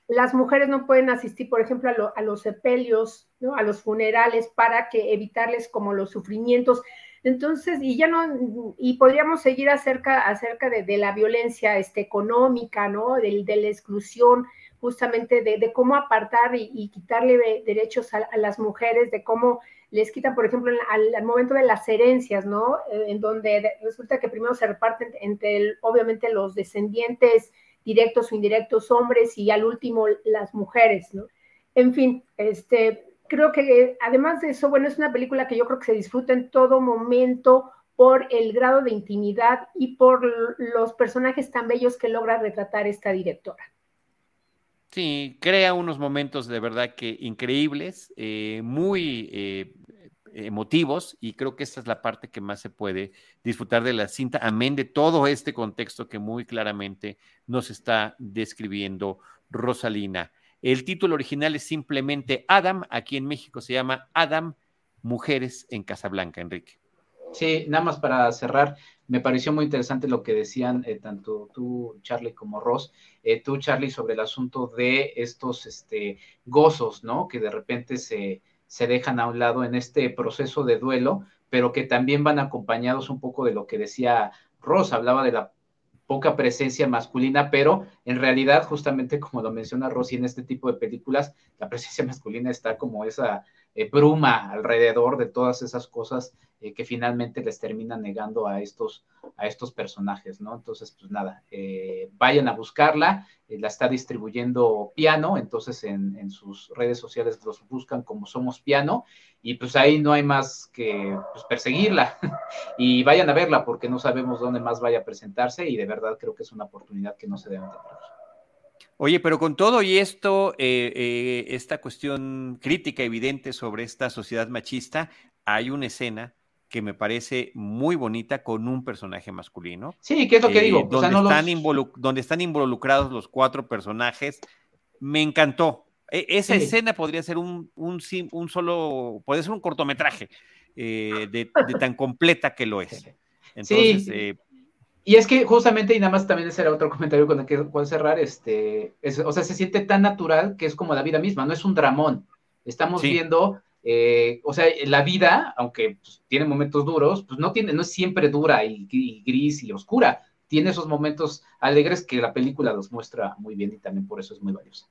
las mujeres no pueden asistir, por ejemplo, a, los sepelios, ¿no? A los funerales para que evitarles como los sufrimientos. Entonces, y ya no, y podríamos seguir acerca, acerca de, la violencia este, económica, ¿no? De, de la exclusión, justamente de, cómo apartar y, quitarle derechos a, las mujeres, de cómo les quitan, por ejemplo, al, momento de las herencias, ¿no? Eh, en donde resulta que primero se reparten entre, obviamente, los descendientes directos o indirectos hombres y al último las mujeres, ¿no? En fin, este, creo que además de eso, bueno, es una película que yo creo que se disfruta en todo momento por el grado de intimidad y por los personajes tan bellos que logra retratar esta directora. Sí, crea unos momentos de verdad que increíbles, eh, muy eh, emotivos, y creo que esta es la parte que más se puede disfrutar de la cinta, amén de todo este contexto que muy claramente nos está describiendo Rosalina. El título original es simplemente Adam, aquí en México se llama Adam, Mujeres en Casablanca, Enrique. Sí, nada más para cerrar, me pareció muy interesante lo que decían eh, tanto tú, Charlie, como Ross, eh, tú, Charlie, sobre el asunto de estos este, gozos, ¿no? Que de repente se, se dejan a un lado en este proceso de duelo, pero que también van acompañados un poco de lo que decía Ross, hablaba de la poca presencia masculina, pero en realidad, justamente como lo menciona Rosy en este tipo de películas, la presencia masculina está como esa eh, bruma alrededor de todas esas cosas eh, que finalmente les terminan negando a estos, a estos personajes, ¿no? Entonces, pues nada, eh, vayan a buscarla, la está distribuyendo Piano, entonces en, sus redes sociales los buscan como Somos Piano, y pues ahí no hay más que pues, perseguirla, y vayan a verla porque no sabemos dónde más vaya a presentarse, y de verdad creo que es una oportunidad que no se deben de perder. Oye, pero con todo y esto, eh, eh, esta cuestión crítica evidente sobre esta sociedad machista, hay una escena que me parece muy bonita con un personaje masculino. Sí, ¿qué es lo que digo? Donde, están donde, están involucrados los cuatro personajes. Me encantó. E, esa escena podría ser un, un, un, solo, puede ser un cortometraje eh, de, tan completa que lo es. Entonces, sí. Y es que justamente, y nada más también ese era otro comentario con el que puedo cerrar, este, o sea, se siente tan natural que es como la vida misma, no es un dramón. Estamos viendo, eh, o sea, la vida, aunque pues, tiene momentos duros, pues no, tiene, no es siempre dura y, gris y oscura. Tiene esos momentos alegres que la película los muestra muy bien y también por eso es muy valiosa.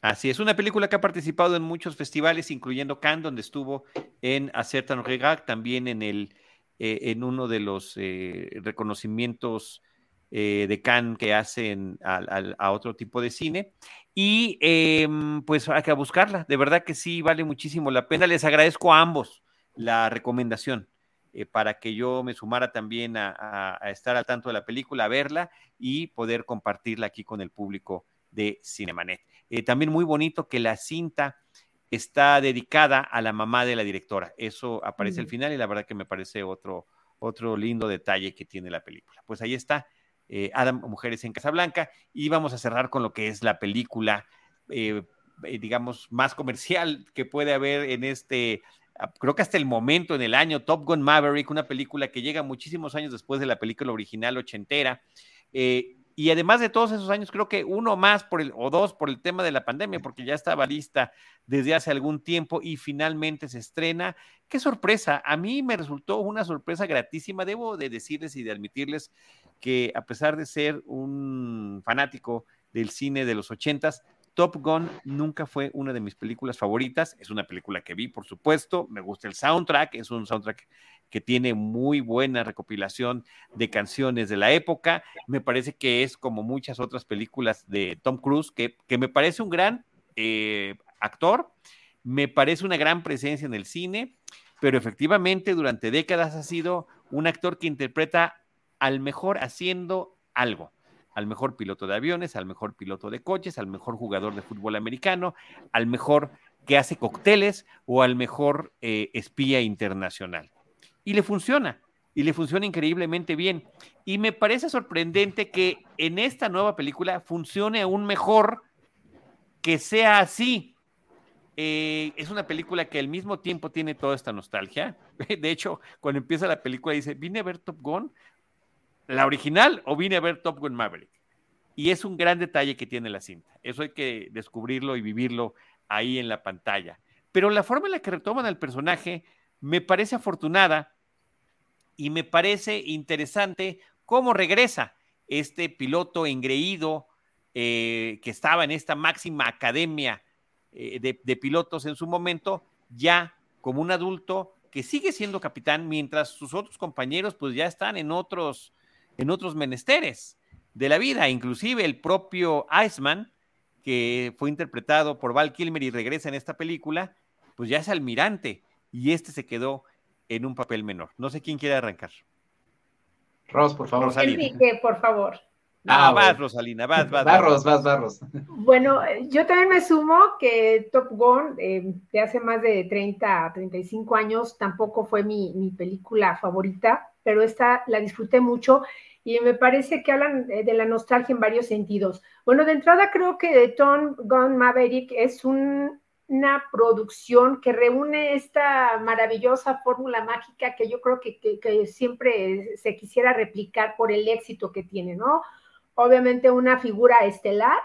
Así es, una película que ha participado en muchos festivales, incluyendo Cannes, donde estuvo en Acertan Regard, también en el eh, en uno de los eh, reconocimientos eh, de Cannes que hacen a, otro tipo de cine. Y em, pues hay que buscarla, de verdad que sí, vale muchísimo la pena. Les agradezco a ambos la recomendación. para que yo me sumara también a, estar al tanto de la película, a verla y poder compartirla aquí con el público de Cinemanet. también muy bonito que la cinta está dedicada a la mamá de la directora. Eso aparece al final y la verdad que me parece otro, otro lindo detalle que tiene la película. Pues ahí está, eh, Adam, Mujeres en Casablanca, y vamos a cerrar con lo que es la película, eh, eh, digamos, más comercial que puede haber en este, ah, creo que hasta el momento en el año, Top Gun Maverick, una película que llega muchísimos años después de la película original ochentera. Y además de todos esos años, creo que uno más por el, o dos por el tema de la pandemia, porque ya estaba lista desde hace algún tiempo y finalmente se estrena. Qué sorpresa. A mí me resultó una sorpresa gratísima. Debo de decirles y de admitirles que a pesar de ser un fanático del cine de los ochentas, Top Gun nunca fue una de mis películas favoritas. Es una película que vi, por supuesto. Me gusta el soundtrack. Es un soundtrack que tiene muy buena recopilación de canciones de la época. Me parece que es como muchas otras películas de Tom Cruise, que, que me parece un gran eh, actor. Me parece una gran presencia en el cine, pero efectivamente durante décadas ha sido un actor que interpreta al mejor haciendo algo al mejor piloto de aviones, al mejor piloto de coches, al mejor jugador de fútbol americano, al mejor que hace cócteles o al mejor eh, espía internacional. Y le funciona, y le funciona increíblemente bien. Y me parece sorprendente que en esta nueva película funcione aún mejor que sea así. Eh, es una película que al mismo tiempo tiene toda esta nostalgia. De hecho, cuando empieza la película dice, vine a ver Top Gun, la original o vine a ver Top Gun Maverick. Y es un gran detalle que tiene la cinta. Eso hay que descubrirlo y vivirlo ahí en la pantalla. Pero la forma en la que retoman al personaje me parece afortunada y me parece interesante cómo regresa este piloto engreído eh, que estaba en esta máxima academia eh, de, de pilotos en su momento, ya como un adulto que sigue siendo capitán mientras sus otros compañeros pues ya están en otros en otros menesteres de la vida, inclusive el propio Iceman, que fue interpretado por Val Kilmer y regresa en esta película, pues ya es almirante y este se quedó en un papel menor. No sé quién quiere arrancar. Ros, por favor. Enrique, por favor. Ah, ah vas, Rosalina, vas, vas. Barros, vas, Barros. Bueno, yo también me sumo que Top Gun, eh, de hace más de 30 a 35 años, tampoco fue mi, mi película favorita, pero esta la disfruté mucho y me parece que hablan de la nostalgia en varios sentidos. Bueno, de entrada creo que Tom Gun Maverick es una producción que reúne esta maravillosa fórmula mágica que yo creo que, siempre se quisiera replicar por el éxito que tiene, ¿no? Obviamente una figura estelar,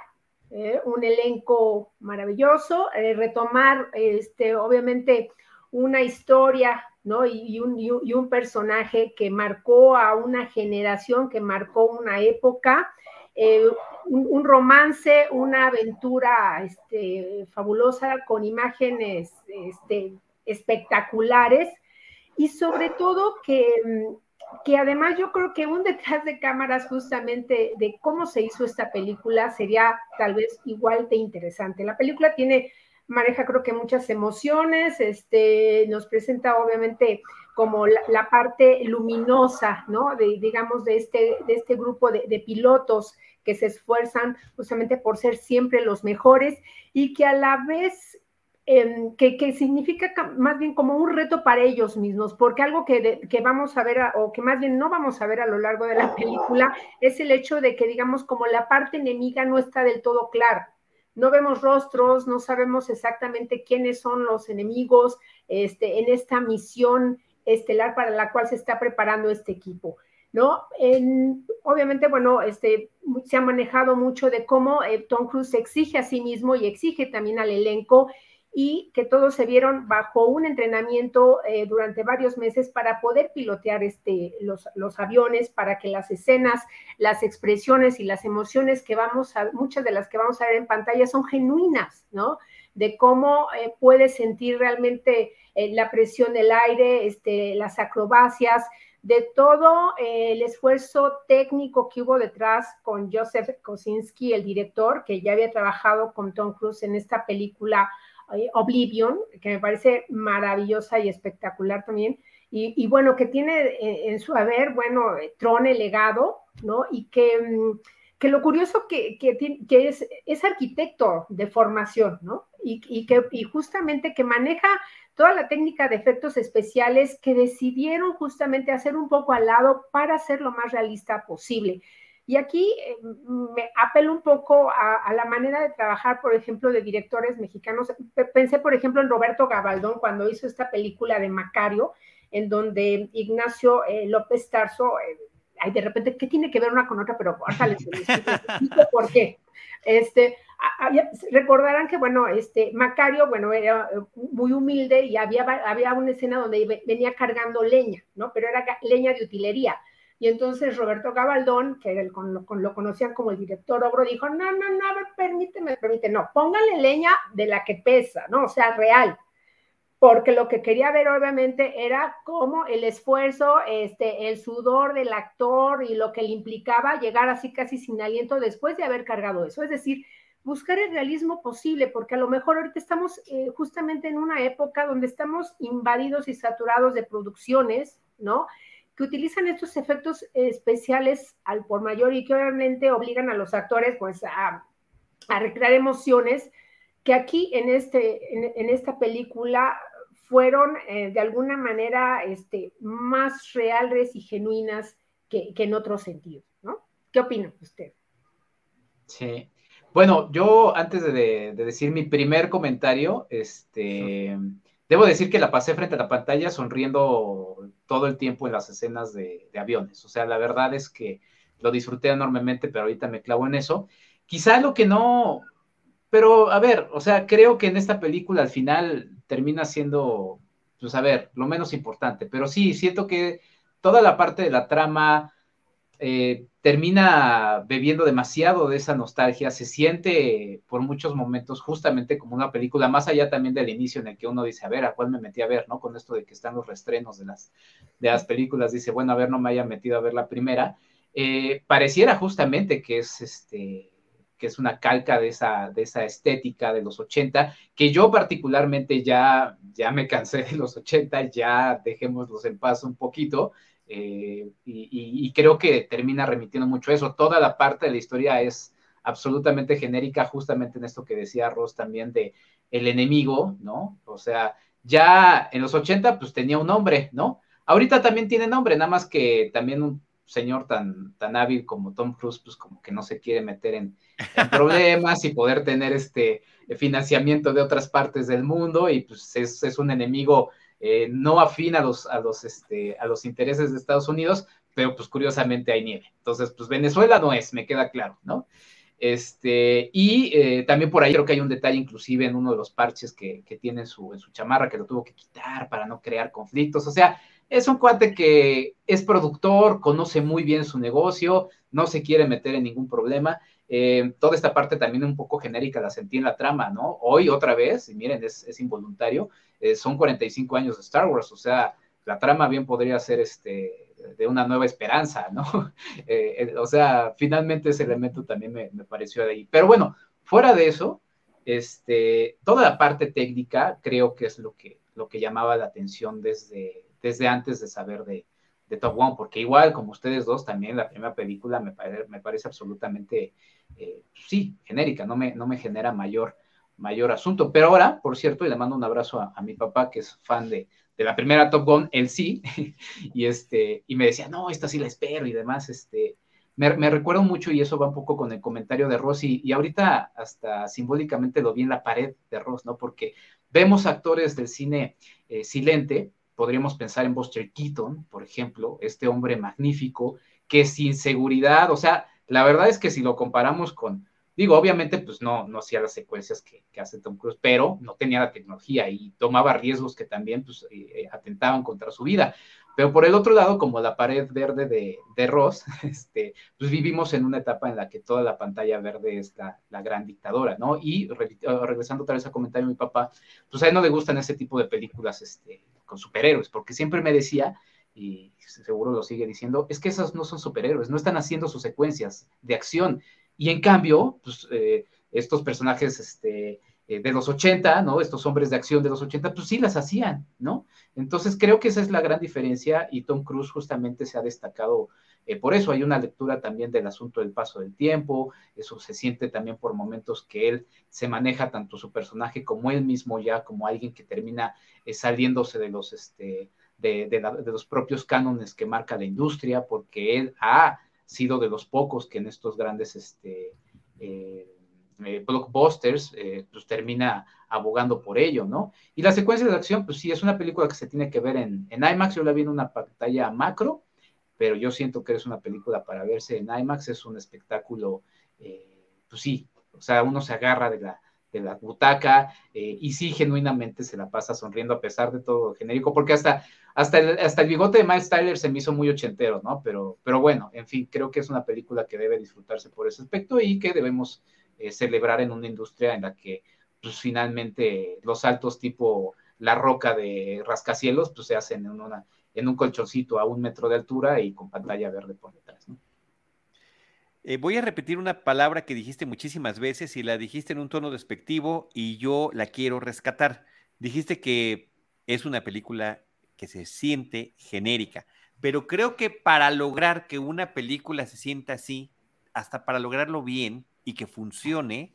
¿eh? un elenco maravilloso, eh, retomar, este, obviamente, una historia y, un, personaje que marcó a una generación, que marcó una época, eh, un, romance, una aventura este, fabulosa con imágenes este, espectaculares y sobre todo que, que además yo creo que un detrás de cámaras justamente de cómo se hizo esta película sería tal vez igual de interesante. La película tiene maneja creo que muchas emociones, este, nos presenta obviamente como la, parte luminosa, ¿no? De, digamos, de este, de este grupo de, pilotos que se esfuerzan justamente por ser siempre los mejores y que a la vez em, que, significa más bien como un reto para ellos mismos, porque algo que, que vamos a ver, o que más bien no vamos a ver a lo largo de la película, es el hecho de que, digamos, como la parte enemiga no está del todo clara no vemos rostros, no sabemos exactamente quiénes son los enemigos este, en esta misión estelar para la cual se está preparando este equipo. ¿No? obviamente, bueno, este, se ha manejado mucho de cómo eh, Tom Cruise exige a sí mismo y exige también al elenco y que todos se vieron bajo un entrenamiento eh, durante varios meses para poder pilotear este, los, los, aviones, para que las escenas, las expresiones y las emociones que vamos a, muchas de las que vamos a ver en pantalla son genuinas, ¿no? De cómo eh, puedes sentir realmente eh, la presión del aire, este, las acrobacias, de todo el esfuerzo técnico que hubo detrás con Joseph Kosinski, el director, que ya había trabajado con Tom Cruise en esta película Oblivion, que me parece maravillosa y espectacular también. Y, bueno, que tiene en, su haber, bueno, Tron el legado, ¿no? Y que, mm, que lo curioso que, que, es, es, arquitecto de formación, ¿no? Y, y, que, y justamente que maneja toda la técnica de efectos especiales que decidieron justamente hacer un poco al lado para ser lo más realista posible. Y aquí eh, me apelo un poco a, la manera de trabajar, por ejemplo, de directores mexicanos. Pensé, por ejemplo, en Roberto Gabaldón cuando hizo esta película de Macario, en donde Ignacio eh, López Tarso, eh, ay, de repente, ¿qué tiene que ver una con otra? Pero ahorita les explico por qué. Este, recordarán que, bueno, este, Macario, bueno, era muy humilde y había, había una escena donde venía cargando leña, ¿no? Pero era leña de utilería Y entonces Roberto Gabaldón, que el, con, lo, conocían como el director ogro, dijo, no, no, no, permíteme, permíteme, no, póngale leña de la que pesa, ¿no? O sea, real. Porque lo que quería ver obviamente era cómo el esfuerzo, este, el sudor del actor y lo que le implicaba llegar así casi sin aliento después de haber cargado eso. Es decir, buscar el realismo posible, porque a lo mejor ahorita estamos eh, justamente en una época donde estamos invadidos y saturados de producciones, ¿no? Que utilizan estos efectos especiales al por mayor y que obviamente obligan a los actores pues a, recrear emociones que aquí en, este, en, esta película fueron eh, de alguna manera este, más reales y genuinas que, en otros sentidos, ¿no? ¿Qué opina usted? Sí. Bueno, yo antes de, decir mi primer comentario, este, Debo decir que la pasé frente a la pantalla sonriendo todo el tiempo en las escenas de, aviones. O sea, la verdad es que lo disfruté enormemente, pero ahorita me clavo en eso. Quizá lo que no, pero a ver, o sea, creo que en esta película al final termina siendo, pues a ver, lo menos importante, pero sí, siento que toda la parte de la trama, eh, termina bebiendo demasiado de esa nostalgia, se siente por muchos momentos justamente como una película, más allá también del inicio en el que uno dice, a ver, ¿a cuál me metí a ver? ¿no? Con esto de que están los restrenos de las, de las películas, dice, bueno, a ver, no me haya metido a ver la primera. Eh, pareciera justamente que es este que es una calca de esa, de esa estética de los 80, que yo particularmente ya, ya me cansé de los 80, ya dejémoslos en paz un poquito, eh, y, creo que termina remitiendo mucho eso. Toda la parte de la historia es absolutamente genérica, justamente en esto que decía Ross también de el enemigo, ¿no? O sea, ya en los 80 pues tenía un nombre, ¿no? Ahorita también tiene nombre, nada más que también un señor tan, tan hábil como Tom Cruise, pues como que no se quiere meter en, problemas y poder tener este financiamiento de otras partes del mundo y pues es, es un enemigo eh, no afín a los, a, los, este, a los intereses de Estados Unidos, pero pues curiosamente hay nieve. Entonces, pues Venezuela no es, me queda claro, ¿no? Este, y eh, también por ahí creo que hay un detalle inclusive en uno de los parches que, que tiene en su, en su chamarra que lo tuvo que quitar para no crear conflictos. O sea, es un cuate que es productor, conoce muy bien su negocio, no se quiere meter en ningún problema. Eh, toda esta parte también un poco genérica la sentí en la trama, ¿no? Hoy otra vez, y miren, es, involuntario, eh, son 45 años de Star Wars, o sea, la trama bien podría ser este, de una nueva esperanza, ¿no? Eh, o sea, finalmente ese elemento también me, pareció de ahí. Pero bueno, fuera de eso, este, toda la parte técnica creo que es lo que, lo que llamaba la atención desde, desde antes de saber de, de Top One, porque igual como ustedes dos, también la primera película me, me parece absolutamente, eh, sí, genérica, no me, no me genera mayor, mayor asunto. Pero ahora, por cierto, y le mando un abrazo a, mi papá, que es fan de, de, la primera Top Gun, él sí, y, este, y me decía, no, esta sí la espero y demás, este, me, me, recuerdo mucho y eso va un poco con el comentario de Ross y, ahorita hasta simbólicamente lo vi en la pared de Ross, ¿no? Porque vemos actores del cine eh, silente, podríamos pensar en Buster Keaton, por ejemplo, este hombre magnífico, que sin seguridad, o sea, la verdad es que si lo comparamos con, digo, obviamente, pues no, no hacía las secuencias que, hace Tom Cruise, pero no tenía la tecnología y tomaba riesgos que también pues, eh, eh, atentaban contra su vida. Pero por el otro lado, como la pared verde de, de, Ross, este, pues vivimos en una etapa en la que toda la pantalla verde es la, la gran dictadora, ¿no? Y regresando otra vez a comentario de mi papá, pues a él no le gustan ese tipo de películas este, con superhéroes, porque siempre me decía, y seguro lo sigue diciendo, es que esos no son superhéroes, no están haciendo sus secuencias de acción. Y en cambio, pues, eh, estos personajes este, eh, de los 80, ¿no? Estos hombres de acción de los 80, pues sí las hacían, ¿no? Entonces creo que esa es la gran diferencia y Tom Cruise justamente se ha destacado eh, por eso. Hay una lectura también del asunto del paso del tiempo, eso se siente también por momentos que él se maneja tanto su personaje como él mismo ya como alguien que termina saliéndose de los, este, de, de los propios cánones que marca la industria, porque él ha sido de los pocos que en estos grandes, este, eh, blockbusters, eh, pues termina abogando por ello, ¿no? Y la secuencia de acción, pues sí, es una película que se tiene que ver en, en IMAX, yo la vi en una pantalla macro, pero yo siento que es una película para verse en IMAX, es un espectáculo, eh, pues sí, o sea, uno se agarra de la, la butaca, eh, y sí, genuinamente se la pasa sonriendo a pesar de todo genérico, porque hasta, hasta, el, hasta el bigote de Miles Tyler se me hizo muy ochentero, ¿no? Pero, pero bueno, en fin, creo que es una película que debe disfrutarse por ese aspecto y que debemos eh, celebrar en una industria en la que, pues finalmente, los saltos tipo la roca de rascacielos, pues se hacen en, una, en un colchoncito a un metro de altura y con pantalla verde por detrás, ¿no? Eh, voy a repetir una palabra que dijiste muchísimas veces y la dijiste en un tono despectivo y yo la quiero rescatar. Dijiste que es una película que se siente genérica, pero creo que para lograr que una película se sienta así, hasta para lograrlo bien y que funcione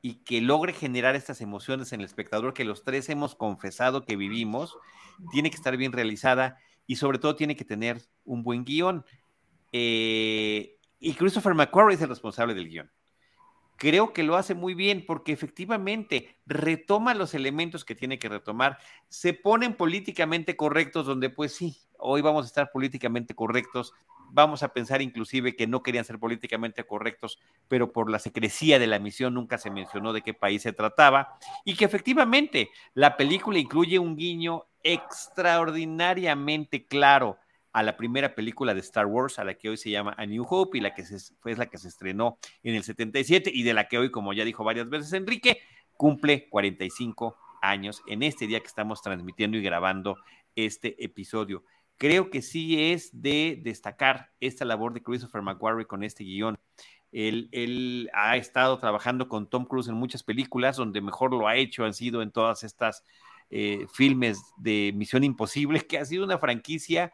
y que logre generar estas emociones en el espectador que los tres hemos confesado que vivimos, tiene que estar bien realizada y sobre todo tiene que tener un buen guion. Eh, y Christopher McQuarrie es el responsable del guion. Creo que lo hace muy bien porque efectivamente retoma los elementos que tiene que retomar, se ponen políticamente correctos donde pues sí, hoy vamos a estar políticamente correctos, vamos a pensar inclusive que no querían ser políticamente correctos, pero por la secrecía de la misión nunca se mencionó de qué país se trataba, y que efectivamente la película incluye un guiño extraordinariamente claro a la primera película de Star Wars, a la que hoy se llama A New Hope y la que fue la que se estrenó en el 77 y de la que hoy, como ya dijo varias veces Enrique, cumple 45 años en este día que estamos transmitiendo y grabando este episodio. Creo que sí es de destacar esta labor de Christopher McQuarrie con este guion. Él, ha estado trabajando con Tom Cruise en muchas películas, donde mejor lo ha hecho han sido en todas estas eh, filmes de Misión Imposible, que ha sido una franquicia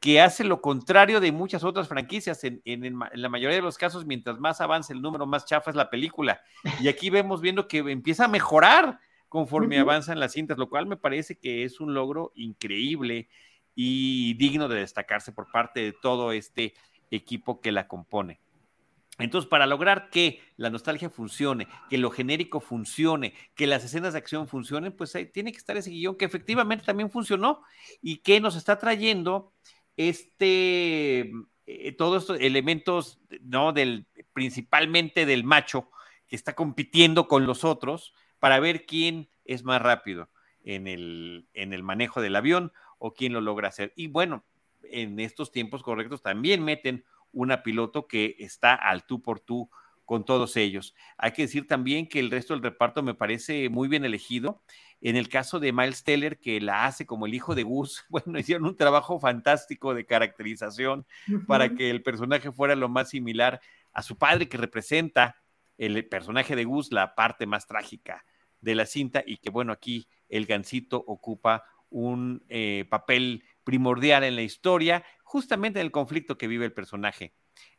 que hace lo contrario de muchas otras franquicias. En, la mayoría de los casos, mientras más avanza el número, más chafa es la película. Y aquí vemos viendo que empieza a mejorar conforme avanzan las cintas, lo cual me parece que es un logro increíble y digno de destacarse por parte de todo este equipo que la compone. Entonces, para lograr que la nostalgia funcione, que lo genérico funcione, que las escenas de acción funcionen, pues ahí tiene que estar ese guion que efectivamente también funcionó y que nos está trayendo este, eh, todos estos elementos, ¿no? Del, principalmente del macho que está compitiendo con los otros para ver quién es más rápido en el, en el manejo del avión o quién lo logra hacer. Y bueno, en estos tiempos correctos también meten una piloto que está al tú por tú con todos ellos. Hay que decir también que el resto del reparto me parece muy bien elegido. En el caso de Miles Teller, que la hace como el hijo de Gus, bueno, hicieron un trabajo fantástico de caracterización para que el personaje fuera lo más similar a su padre, que representa el personaje de Gus, la parte más trágica de la cinta, y que bueno, aquí el gancito ocupa un eh, papel primordial en la historia, justamente en el conflicto que vive el personaje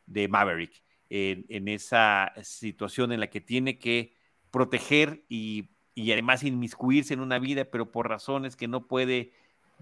de Maverick en, esa situación en la que tiene que proteger y, además inmiscuirse en una vida, pero por razones que no puede,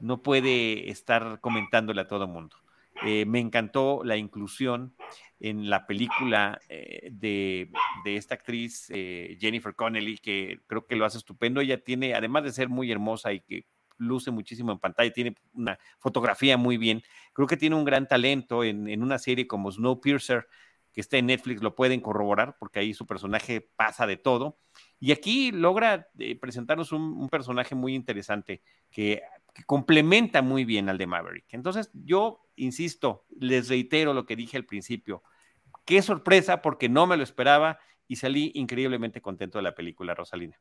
no puede estar comentándole a todo el mundo. Eh, me encantó la inclusión en la película eh, de, esta actriz eh, Jennifer Connelly, que creo que lo hace estupendo. Ella tiene, además de ser muy hermosa y que luce muchísimo en pantalla, tiene una fotografía muy bien, creo que tiene un gran talento en, en una serie como Snowpiercer, que está en Netflix lo pueden corroborar porque ahí su personaje pasa de todo. Y aquí logra eh, presentarnos un, personaje muy interesante que, complementa muy bien al de Maverick. Entonces, yo insisto, les reitero lo que dije al principio. Qué sorpresa porque no me lo esperaba y salí increíblemente contento de la película, Rosalina.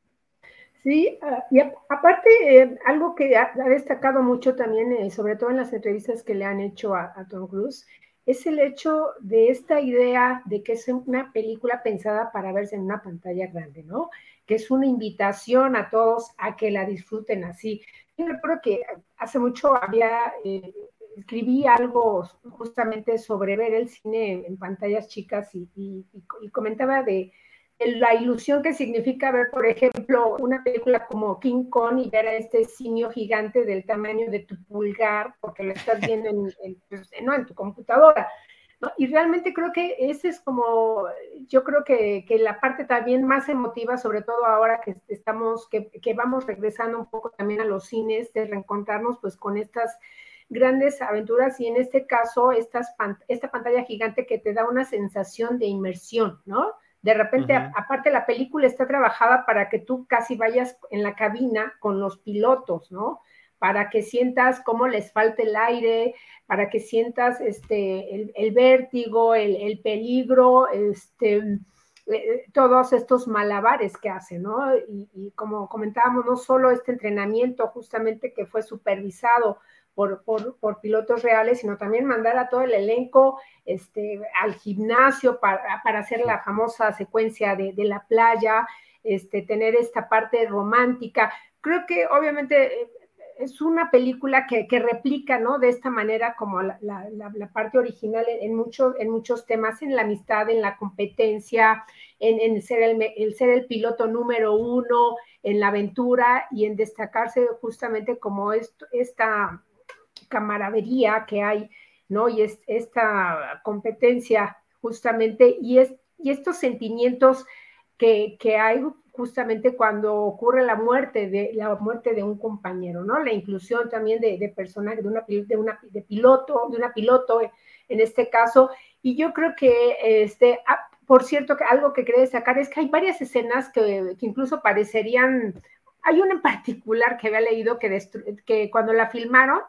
Sí, ah, y aparte, eh, algo que ha, destacado mucho también, eh, sobre todo en las entrevistas que le han hecho a, a Tom Cruise, es el hecho de esta idea de que es una película pensada para verse en una pantalla grande, ¿no? Que es una invitación a todos a que la disfruten así. Yo recuerdo que hace mucho había, eh, escribí algo justamente sobre ver el cine en pantallas chicas y comentaba de la ilusión que significa ver, por ejemplo, una película como King Kong y ver a este simio gigante del tamaño de tu pulgar, porque lo estás viendo en, pues, no, en tu computadora. Y realmente creo que ese es como, yo creo que, que, la parte también más emotiva, sobre todo ahora que estamos, que, que, vamos regresando un poco también a los cines, de reencontrarnos pues con estas grandes aventuras y en este caso estas, esta pantalla gigante que te da una sensación de inmersión, ¿no? De repente, aparte la película está trabajada para que tú casi vayas en la cabina con los pilotos, ¿no? Para que sientas cómo les falta el aire, para que sientas este, el, vértigo, el, peligro, este, eh, todos estos malabares que hacen, ¿no? Y, como comentábamos, no solo este entrenamiento justamente que fue supervisado por, pilotos reales, sino también mandar a todo el elenco este, al gimnasio para, hacer la famosa secuencia de, la playa, este, tener esta parte romántica. Creo que obviamente eh, es una película que, replica, ¿no? De esta manera como la, parte original en, muchos, temas, en la amistad, en la competencia, en, ser, el, ser el piloto número uno, en la aventura y en destacarse justamente como esta camaradería que hay, ¿no? Y es, esta competencia justamente y, es, y estos sentimientos que, que hay justamente cuando ocurre la muerte de la muerte de un compañero, ¿no? La inclusión también de, de de una, de una de piloto, de una piloto en este caso. Y yo creo que, este, ah, por cierto, que algo que quería destacar es que hay varias escenas que, que incluso parecerían, hay una en particular que había leído que cuando la filmaron,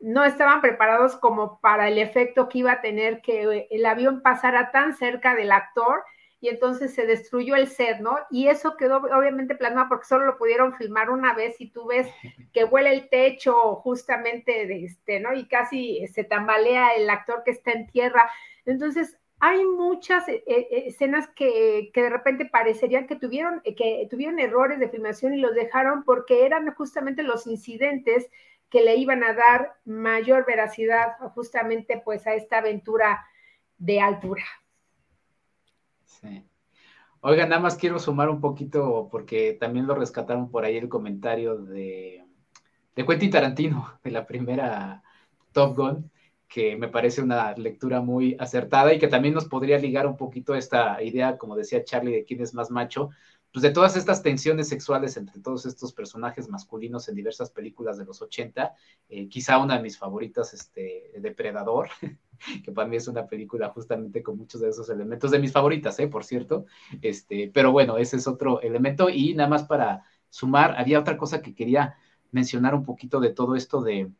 no estaban preparados como para el efecto que iba a tener que el avión pasara tan cerca del actor y entonces se destruyó el set, ¿no? Y eso quedó obviamente plasmado porque solo lo pudieron filmar una vez y tú ves que vuela el techo justamente de este, ¿no? Y casi se tambalea el actor que está en tierra. Entonces, hay muchas eh, eh, escenas que, que, de repente parecerían que tuvieron, que tuvieron errores de filmación y los dejaron porque eran justamente los incidentes que le iban a dar mayor veracidad justamente pues a esta aventura de altura. Sí. Oiga, nada más quiero sumar un poquito porque también lo rescataron por ahí el comentario de, de Quentin Tarantino, de la primera Top Gun, que me parece una lectura muy acertada y que también nos podría ligar un poquito esta idea, como decía Charlie, de quién es más macho, pues de todas estas tensiones sexuales entre todos estos personajes masculinos en diversas películas de los 80, eh, quizá una de mis favoritas, este, Depredador, que para mí es una película justamente con muchos de esos elementos, de mis favoritas, eh, por cierto, este, pero bueno, ese es otro elemento. Y nada más para sumar, había otra cosa que quería mencionar un poquito de todo esto de,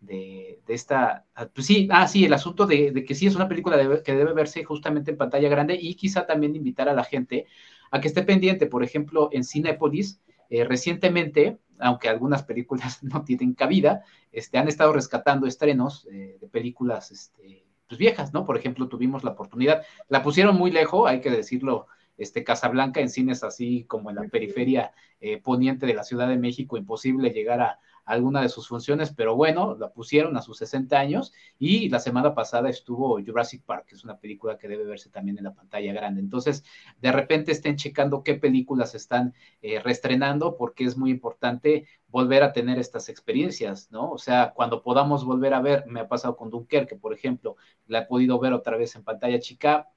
de, esta, ah, pues sí, ah, sí, el asunto de, que sí es una película que debe verse justamente en pantalla grande y quizá también invitar a la gente a que esté pendiente, por ejemplo, en Cinepolis, eh, recientemente, aunque algunas películas no tienen cabida, este, han estado rescatando estrenos eh, de películas este, pues viejas, ¿no? Por ejemplo, tuvimos la oportunidad, la pusieron muy lejos, hay que decirlo, este, Casablanca en cines así como en la periferia eh, poniente de la Ciudad de México, imposible llegar a, alguna de sus funciones, pero bueno, la pusieron a sus 60 años y la semana pasada estuvo Jurassic Park, que es una película que debe verse también en la pantalla grande. Entonces, de repente estén checando qué películas están eh, reestrenando porque es muy importante volver a tener estas experiencias, ¿no? O sea, cuando podamos volver a ver, me ha pasado con Dunkerque, por ejemplo, la he podido ver otra vez en pantalla chica,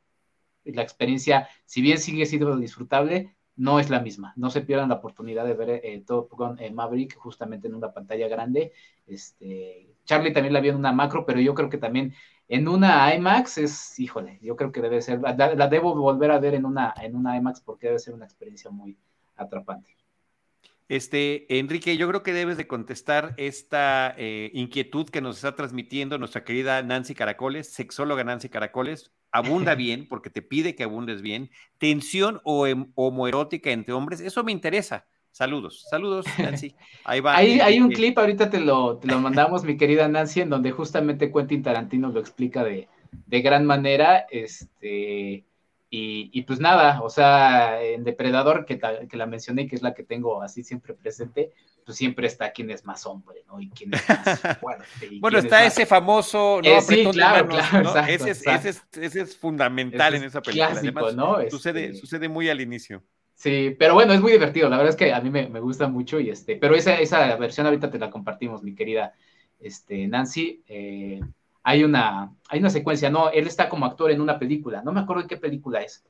la experiencia, si bien sigue siendo disfrutable, no es la misma. No se pierdan la oportunidad de ver eh, Top Gun eh, Maverick justamente en una pantalla grande. Este, Charlie también la vio en una macro, pero yo creo que también en una IMAX es, híjole, yo creo que debe ser, la, debo volver a ver en una, en una IMAX porque debe ser una experiencia muy atrapante. Este, Enrique, yo creo que debes de contestar esta eh, inquietud que nos está transmitiendo nuestra querida Nancy Caracoles, sexóloga Nancy Caracoles. Abunda bien, porque te pide que abundes bien. Tensión o em, homoerótica entre hombres, eso me interesa. Saludos, saludos, Nancy. Ahí va. hay un clip, ahorita te lo, te lo mandamos, mi querida Nancy, en donde justamente Quentin Tarantino lo explica de, de gran manera. Este y, pues nada, o sea, en Depredador, que, que, la mencioné, que es la que tengo así siempre presente, pues siempre está quien es más hombre, ¿no? Y quién es más fuerte. bueno, está ese famoso, ¿no? Eh, sí, claro, claro, ese, es, ese, es, ese, es, fundamental en esa película. Clásico, ¿no? Sucede, este sucede muy al inicio. Sí, pero bueno, es muy divertido, la verdad es que a mí me, me gusta mucho y este, pero esa, esa versión ahorita te la compartimos, mi querida este, Nancy. Eh, hay una, hay una secuencia, no, él está como actor en una película, no me acuerdo en qué película es,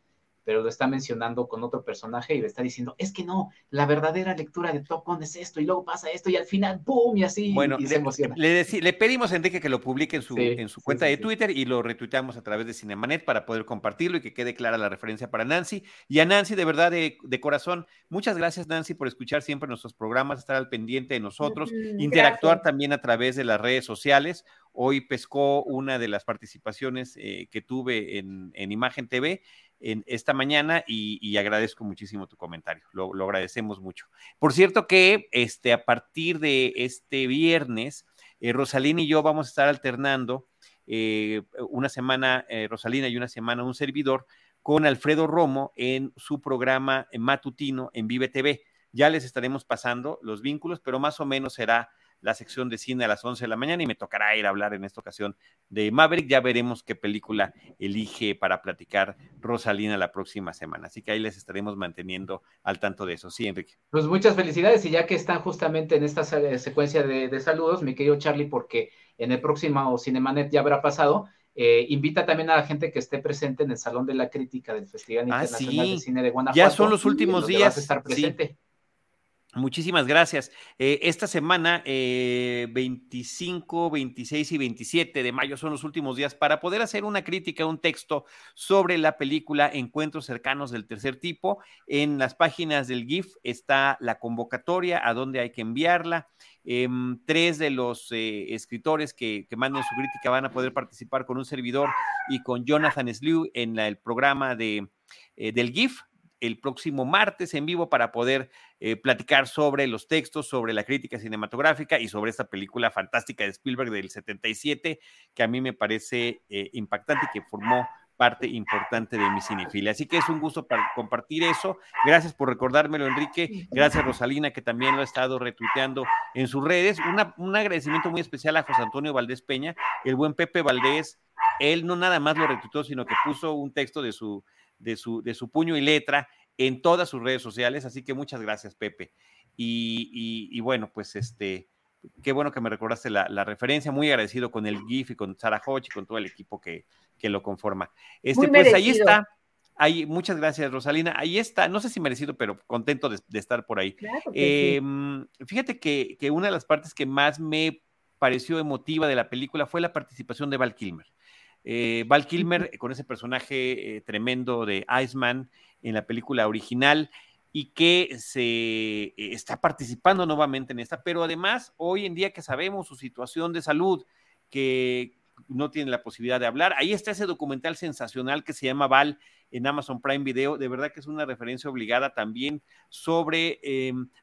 pero lo está mencionando con otro personaje y le está diciendo, es que no, la verdadera lectura de Top Gun es esto, y luego pasa esto, y al final, ¡boom! Y así, bueno, y le, emociona. Le, le, pedimos a Enrique que lo publique en su, en su cuenta de Twitter y lo retuiteamos a través de Cinemanet para poder compartirlo y que quede clara la referencia para Nancy. Y a Nancy, de verdad, de, de corazón, muchas gracias, Nancy, por escuchar siempre nuestros programas, estar al pendiente de nosotros, interactuar también a través de las redes sociales. Hoy pescó una de las participaciones eh, que tuve en, en Imagen TV en esta mañana y, agradezco muchísimo tu comentario, lo, agradecemos mucho. Por cierto que este, a partir de este viernes, eh, Rosalina y yo vamos a estar alternando eh, una semana eh, Rosalina y una semana un servidor con Alfredo Romo en su programa matutino en Vive TV. Ya les estaremos pasando los vínculos, pero más o menos será la sección de cine a las 11 de la mañana y me tocará ir a hablar en esta ocasión de Maverick. Ya veremos qué película elige para platicar Rosalina la próxima semana. Así que ahí les estaremos manteniendo al tanto de eso. Sí, Enrique. Pues muchas felicidades y ya que están justamente en esta secuencia de, saludos, mi querido Charlie, porque en el próximo Cinemanet ya habrá pasado. Eh, invita también a la gente que esté presente en el Salón de la Crítica del Festival ah, Internacional de Cine de Guanajuato. Ya son los últimos días. estar presente. Muchísimas gracias. Eh, esta semana, 25, eh, 26 y 27 de mayo son los últimos días para poder hacer una crítica, un texto sobre la película Encuentros cercanos del tercer tipo. En las páginas del GIF está la convocatoria, a dónde hay que enviarla. Em, tres de los eh, escritores que, manden su crítica van a poder participar con un servidor y con Jonathan Slew en el programa de, del GIF el próximo martes en vivo para poder eh, platicar sobre los textos, sobre la crítica cinematográfica y sobre esta película fantástica de Spielberg del 77, que a mí me parece eh, impactante y que formó parte importante de mi cinefilia. Así que es un gusto para compartir eso. Gracias por recordármelo, Enrique. Gracias, Rosalina, que también lo ha estado retuiteando en sus redes. un agradecimiento muy especial a José Antonio Valdés Peña, el buen Pepe Valdés. Él no nada más lo retuiteó, sino que puso un texto de su de su, de su puño y letra en todas sus redes sociales. Así que muchas gracias, Pepe. Y, bueno, pues este, qué bueno que me recordaste la, referencia. Muy agradecido con el GIF y con Sara Hodge y con todo el equipo que, que lo conforma. Este, pues ahí está. Ahí, muchas gracias, Rosalina. Ahí está, no sé si merecido, pero contento de, estar por ahí. Em, fíjate que, que, una de las partes que más me pareció emotiva de la película fue la participación de Val Kilmer. Eh, Val Kilmer con ese personaje eh, tremendo de Iceman en la película original y que se eh, está participando nuevamente en esta, pero además hoy en día que sabemos su situación de salud, que no tiene la posibilidad de hablar, ahí está ese documental sensacional que se llama Val en Amazon Prime Video, de verdad que es una referencia obligada también sobre,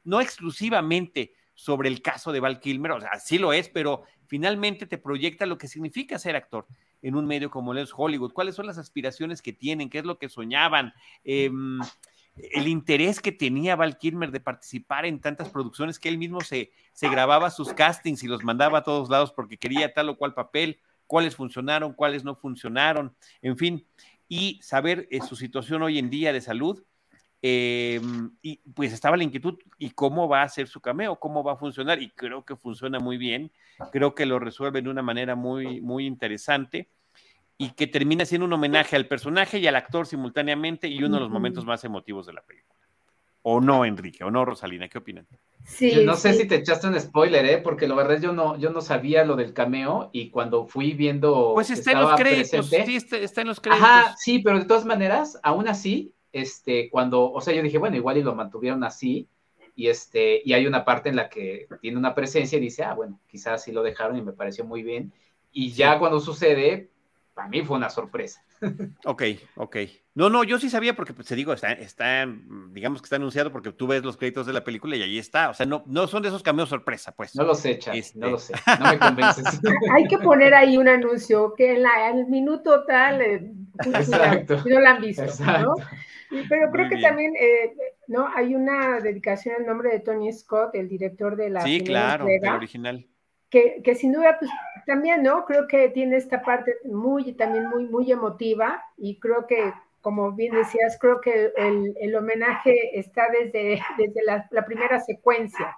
no exclusivamente sobre el caso de Val Kilmer, o sea, sí lo es, pero finalmente te proyecta lo que significa ser actor en un medio como es Hollywood, cuáles son las aspiraciones que tienen, qué es lo que soñaban, em, el interés que tenía Val Kilmer de participar en tantas producciones que él mismo se, se grababa sus castings y los mandaba a todos lados porque quería tal o cual papel, cuáles funcionaron, cuáles no funcionaron, en fin, y saber eh, su situación hoy en día de salud. Em, y pues estaba la inquietud, ¿y cómo va a ser su cameo? ¿Cómo va a funcionar? Y creo que funciona muy bien, creo que lo resuelve de una manera muy, muy interesante y que termina siendo un homenaje al personaje y al actor simultáneamente y uno de los momentos más emotivos de la película. ¿O no, Enrique? ¿O no, Rosalina? ¿Qué opinan? Sí, no sé si te echaste un spoiler, ¿eh? Porque la verdad yo no, yo no sabía lo del cameo y cuando fui viendo. Pues está en los créditos. sí, está, en los créditos. Ajá, sí, pero de todas maneras, aún así, este, cuando, o sea, yo dije, bueno, igual y lo mantuvieron así, y este, y hay una parte en la que tiene una presencia y dice, ah, bueno, quizás sí lo dejaron y me pareció muy bien. Y ya cuando sucede, para mí fue una sorpresa. Ok, ok. No, no, yo sí sabía porque, pues, te digo, está, está, digamos que está anunciado porque tú ves los créditos de la película y ahí está. O sea, no, no son de esos cameos sorpresa, pues. No lo sé, Chan, no lo este sé. No me convences. Hay que poner ahí un anuncio que en, la, el minuto tal, eh, Exacto. no lo han visto, ¿no? Pero creo que también, eh, ¿no? Hay una dedicación al nombre de Tony Scott, el director de la. Sí, claro, el original que, sin duda, pues también, ¿no? Creo que tiene esta parte muy, también muy, muy emotiva y creo que, como bien decías, creo que el, homenaje está desde, desde la, primera secuencia,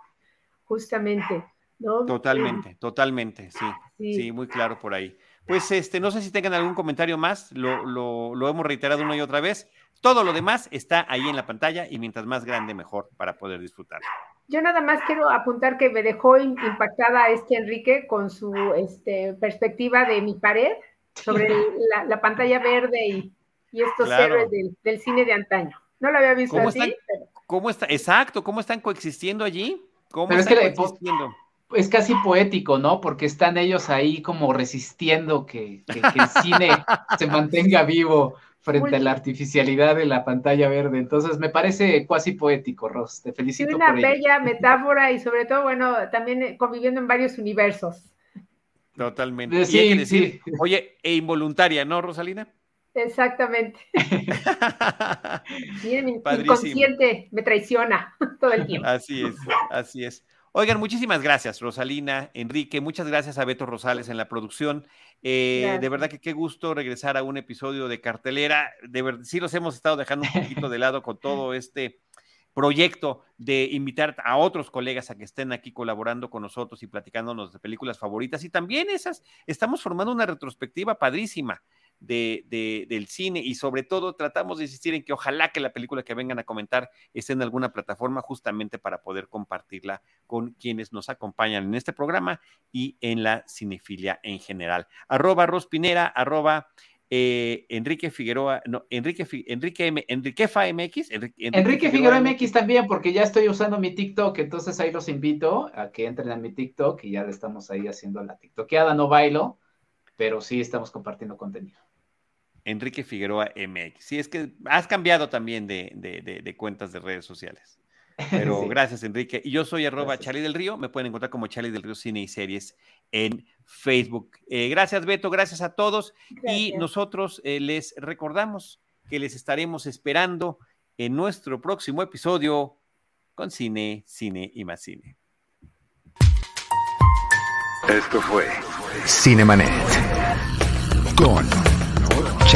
justamente, ¿no? Totalmente, totalmente, sí, sí, muy claro por ahí. pues este, no sé si tengan algún comentario más, lo, lo, hemos reiterado una y otra vez. Todo lo demás está ahí en la pantalla y mientras más grande, mejor para poder disfrutar. Yo nada más quiero apuntar que me dejó impactada este Enrique con su este, perspectiva de mi pared sobre la, pantalla verde y, estos héroes del, cine de antaño. No lo había visto así. ¿Cómo está? Exacto, ¿cómo están coexistiendo allí? ¿Cómo están coexistiendo? es casi poético, ¿no? Porque están ellos ahí como resistiendo que, el cine se mantenga vivo frente a la artificialidad de la pantalla verde. Entonces, me parece cuasi poético, Ross. Te felicito. Es una bella metáfora y sobre todo, bueno, también eh, conviviendo en varios universos. Totalmente. Sí, sí. Oye, e involuntaria, ¿no, Rosalina? Exactamente. mi inconsciente me traiciona todo el tiempo. Así es, así es. Oigan, muchísimas gracias, Rosalina, Enrique, muchas gracias a Beto Rosales en la producción. Eh, de verdad que qué gusto regresar a un episodio de cartelera. De verdad, sí los hemos estado dejando un poquito de lado con todo este proyecto de invitar a otros colegas a que estén aquí colaborando con nosotros y platicándonos de películas favoritas. Y también esas, estamos formando una retrospectiva padrísima de, del cine y sobre todo tratamos de insistir en que ojalá que la película que vengan a comentar esté en alguna plataforma justamente para poder compartirla con quienes nos acompañan en este programa y en la cinefilia en general. Arroba Rospinera, arroba eh, Enrique Figueroa, no, Enrique, Enrique M, Enrique FAMX. Enrique, Figueroa MX también, porque ya estoy usando mi TikTok, entonces ahí los invito a que entren a mi TikTok y ya estamos ahí haciendo la TikTokeada, no bailo, pero sí estamos compartiendo contenido. Enrique Figueroa MX. Sí, es que has cambiado también de, cuentas de redes sociales. Pero gracias, Enrique. Y yo soy arroba Charlie del Río. Me pueden encontrar como Charlie del Río Cine y Series en Facebook. Eh, gracias, Beto. Gracias a todos. Y nosotros eh, les recordamos que les estaremos esperando en nuestro próximo episodio con Cine, Cine y más Cine. Esto fue Cinemanet con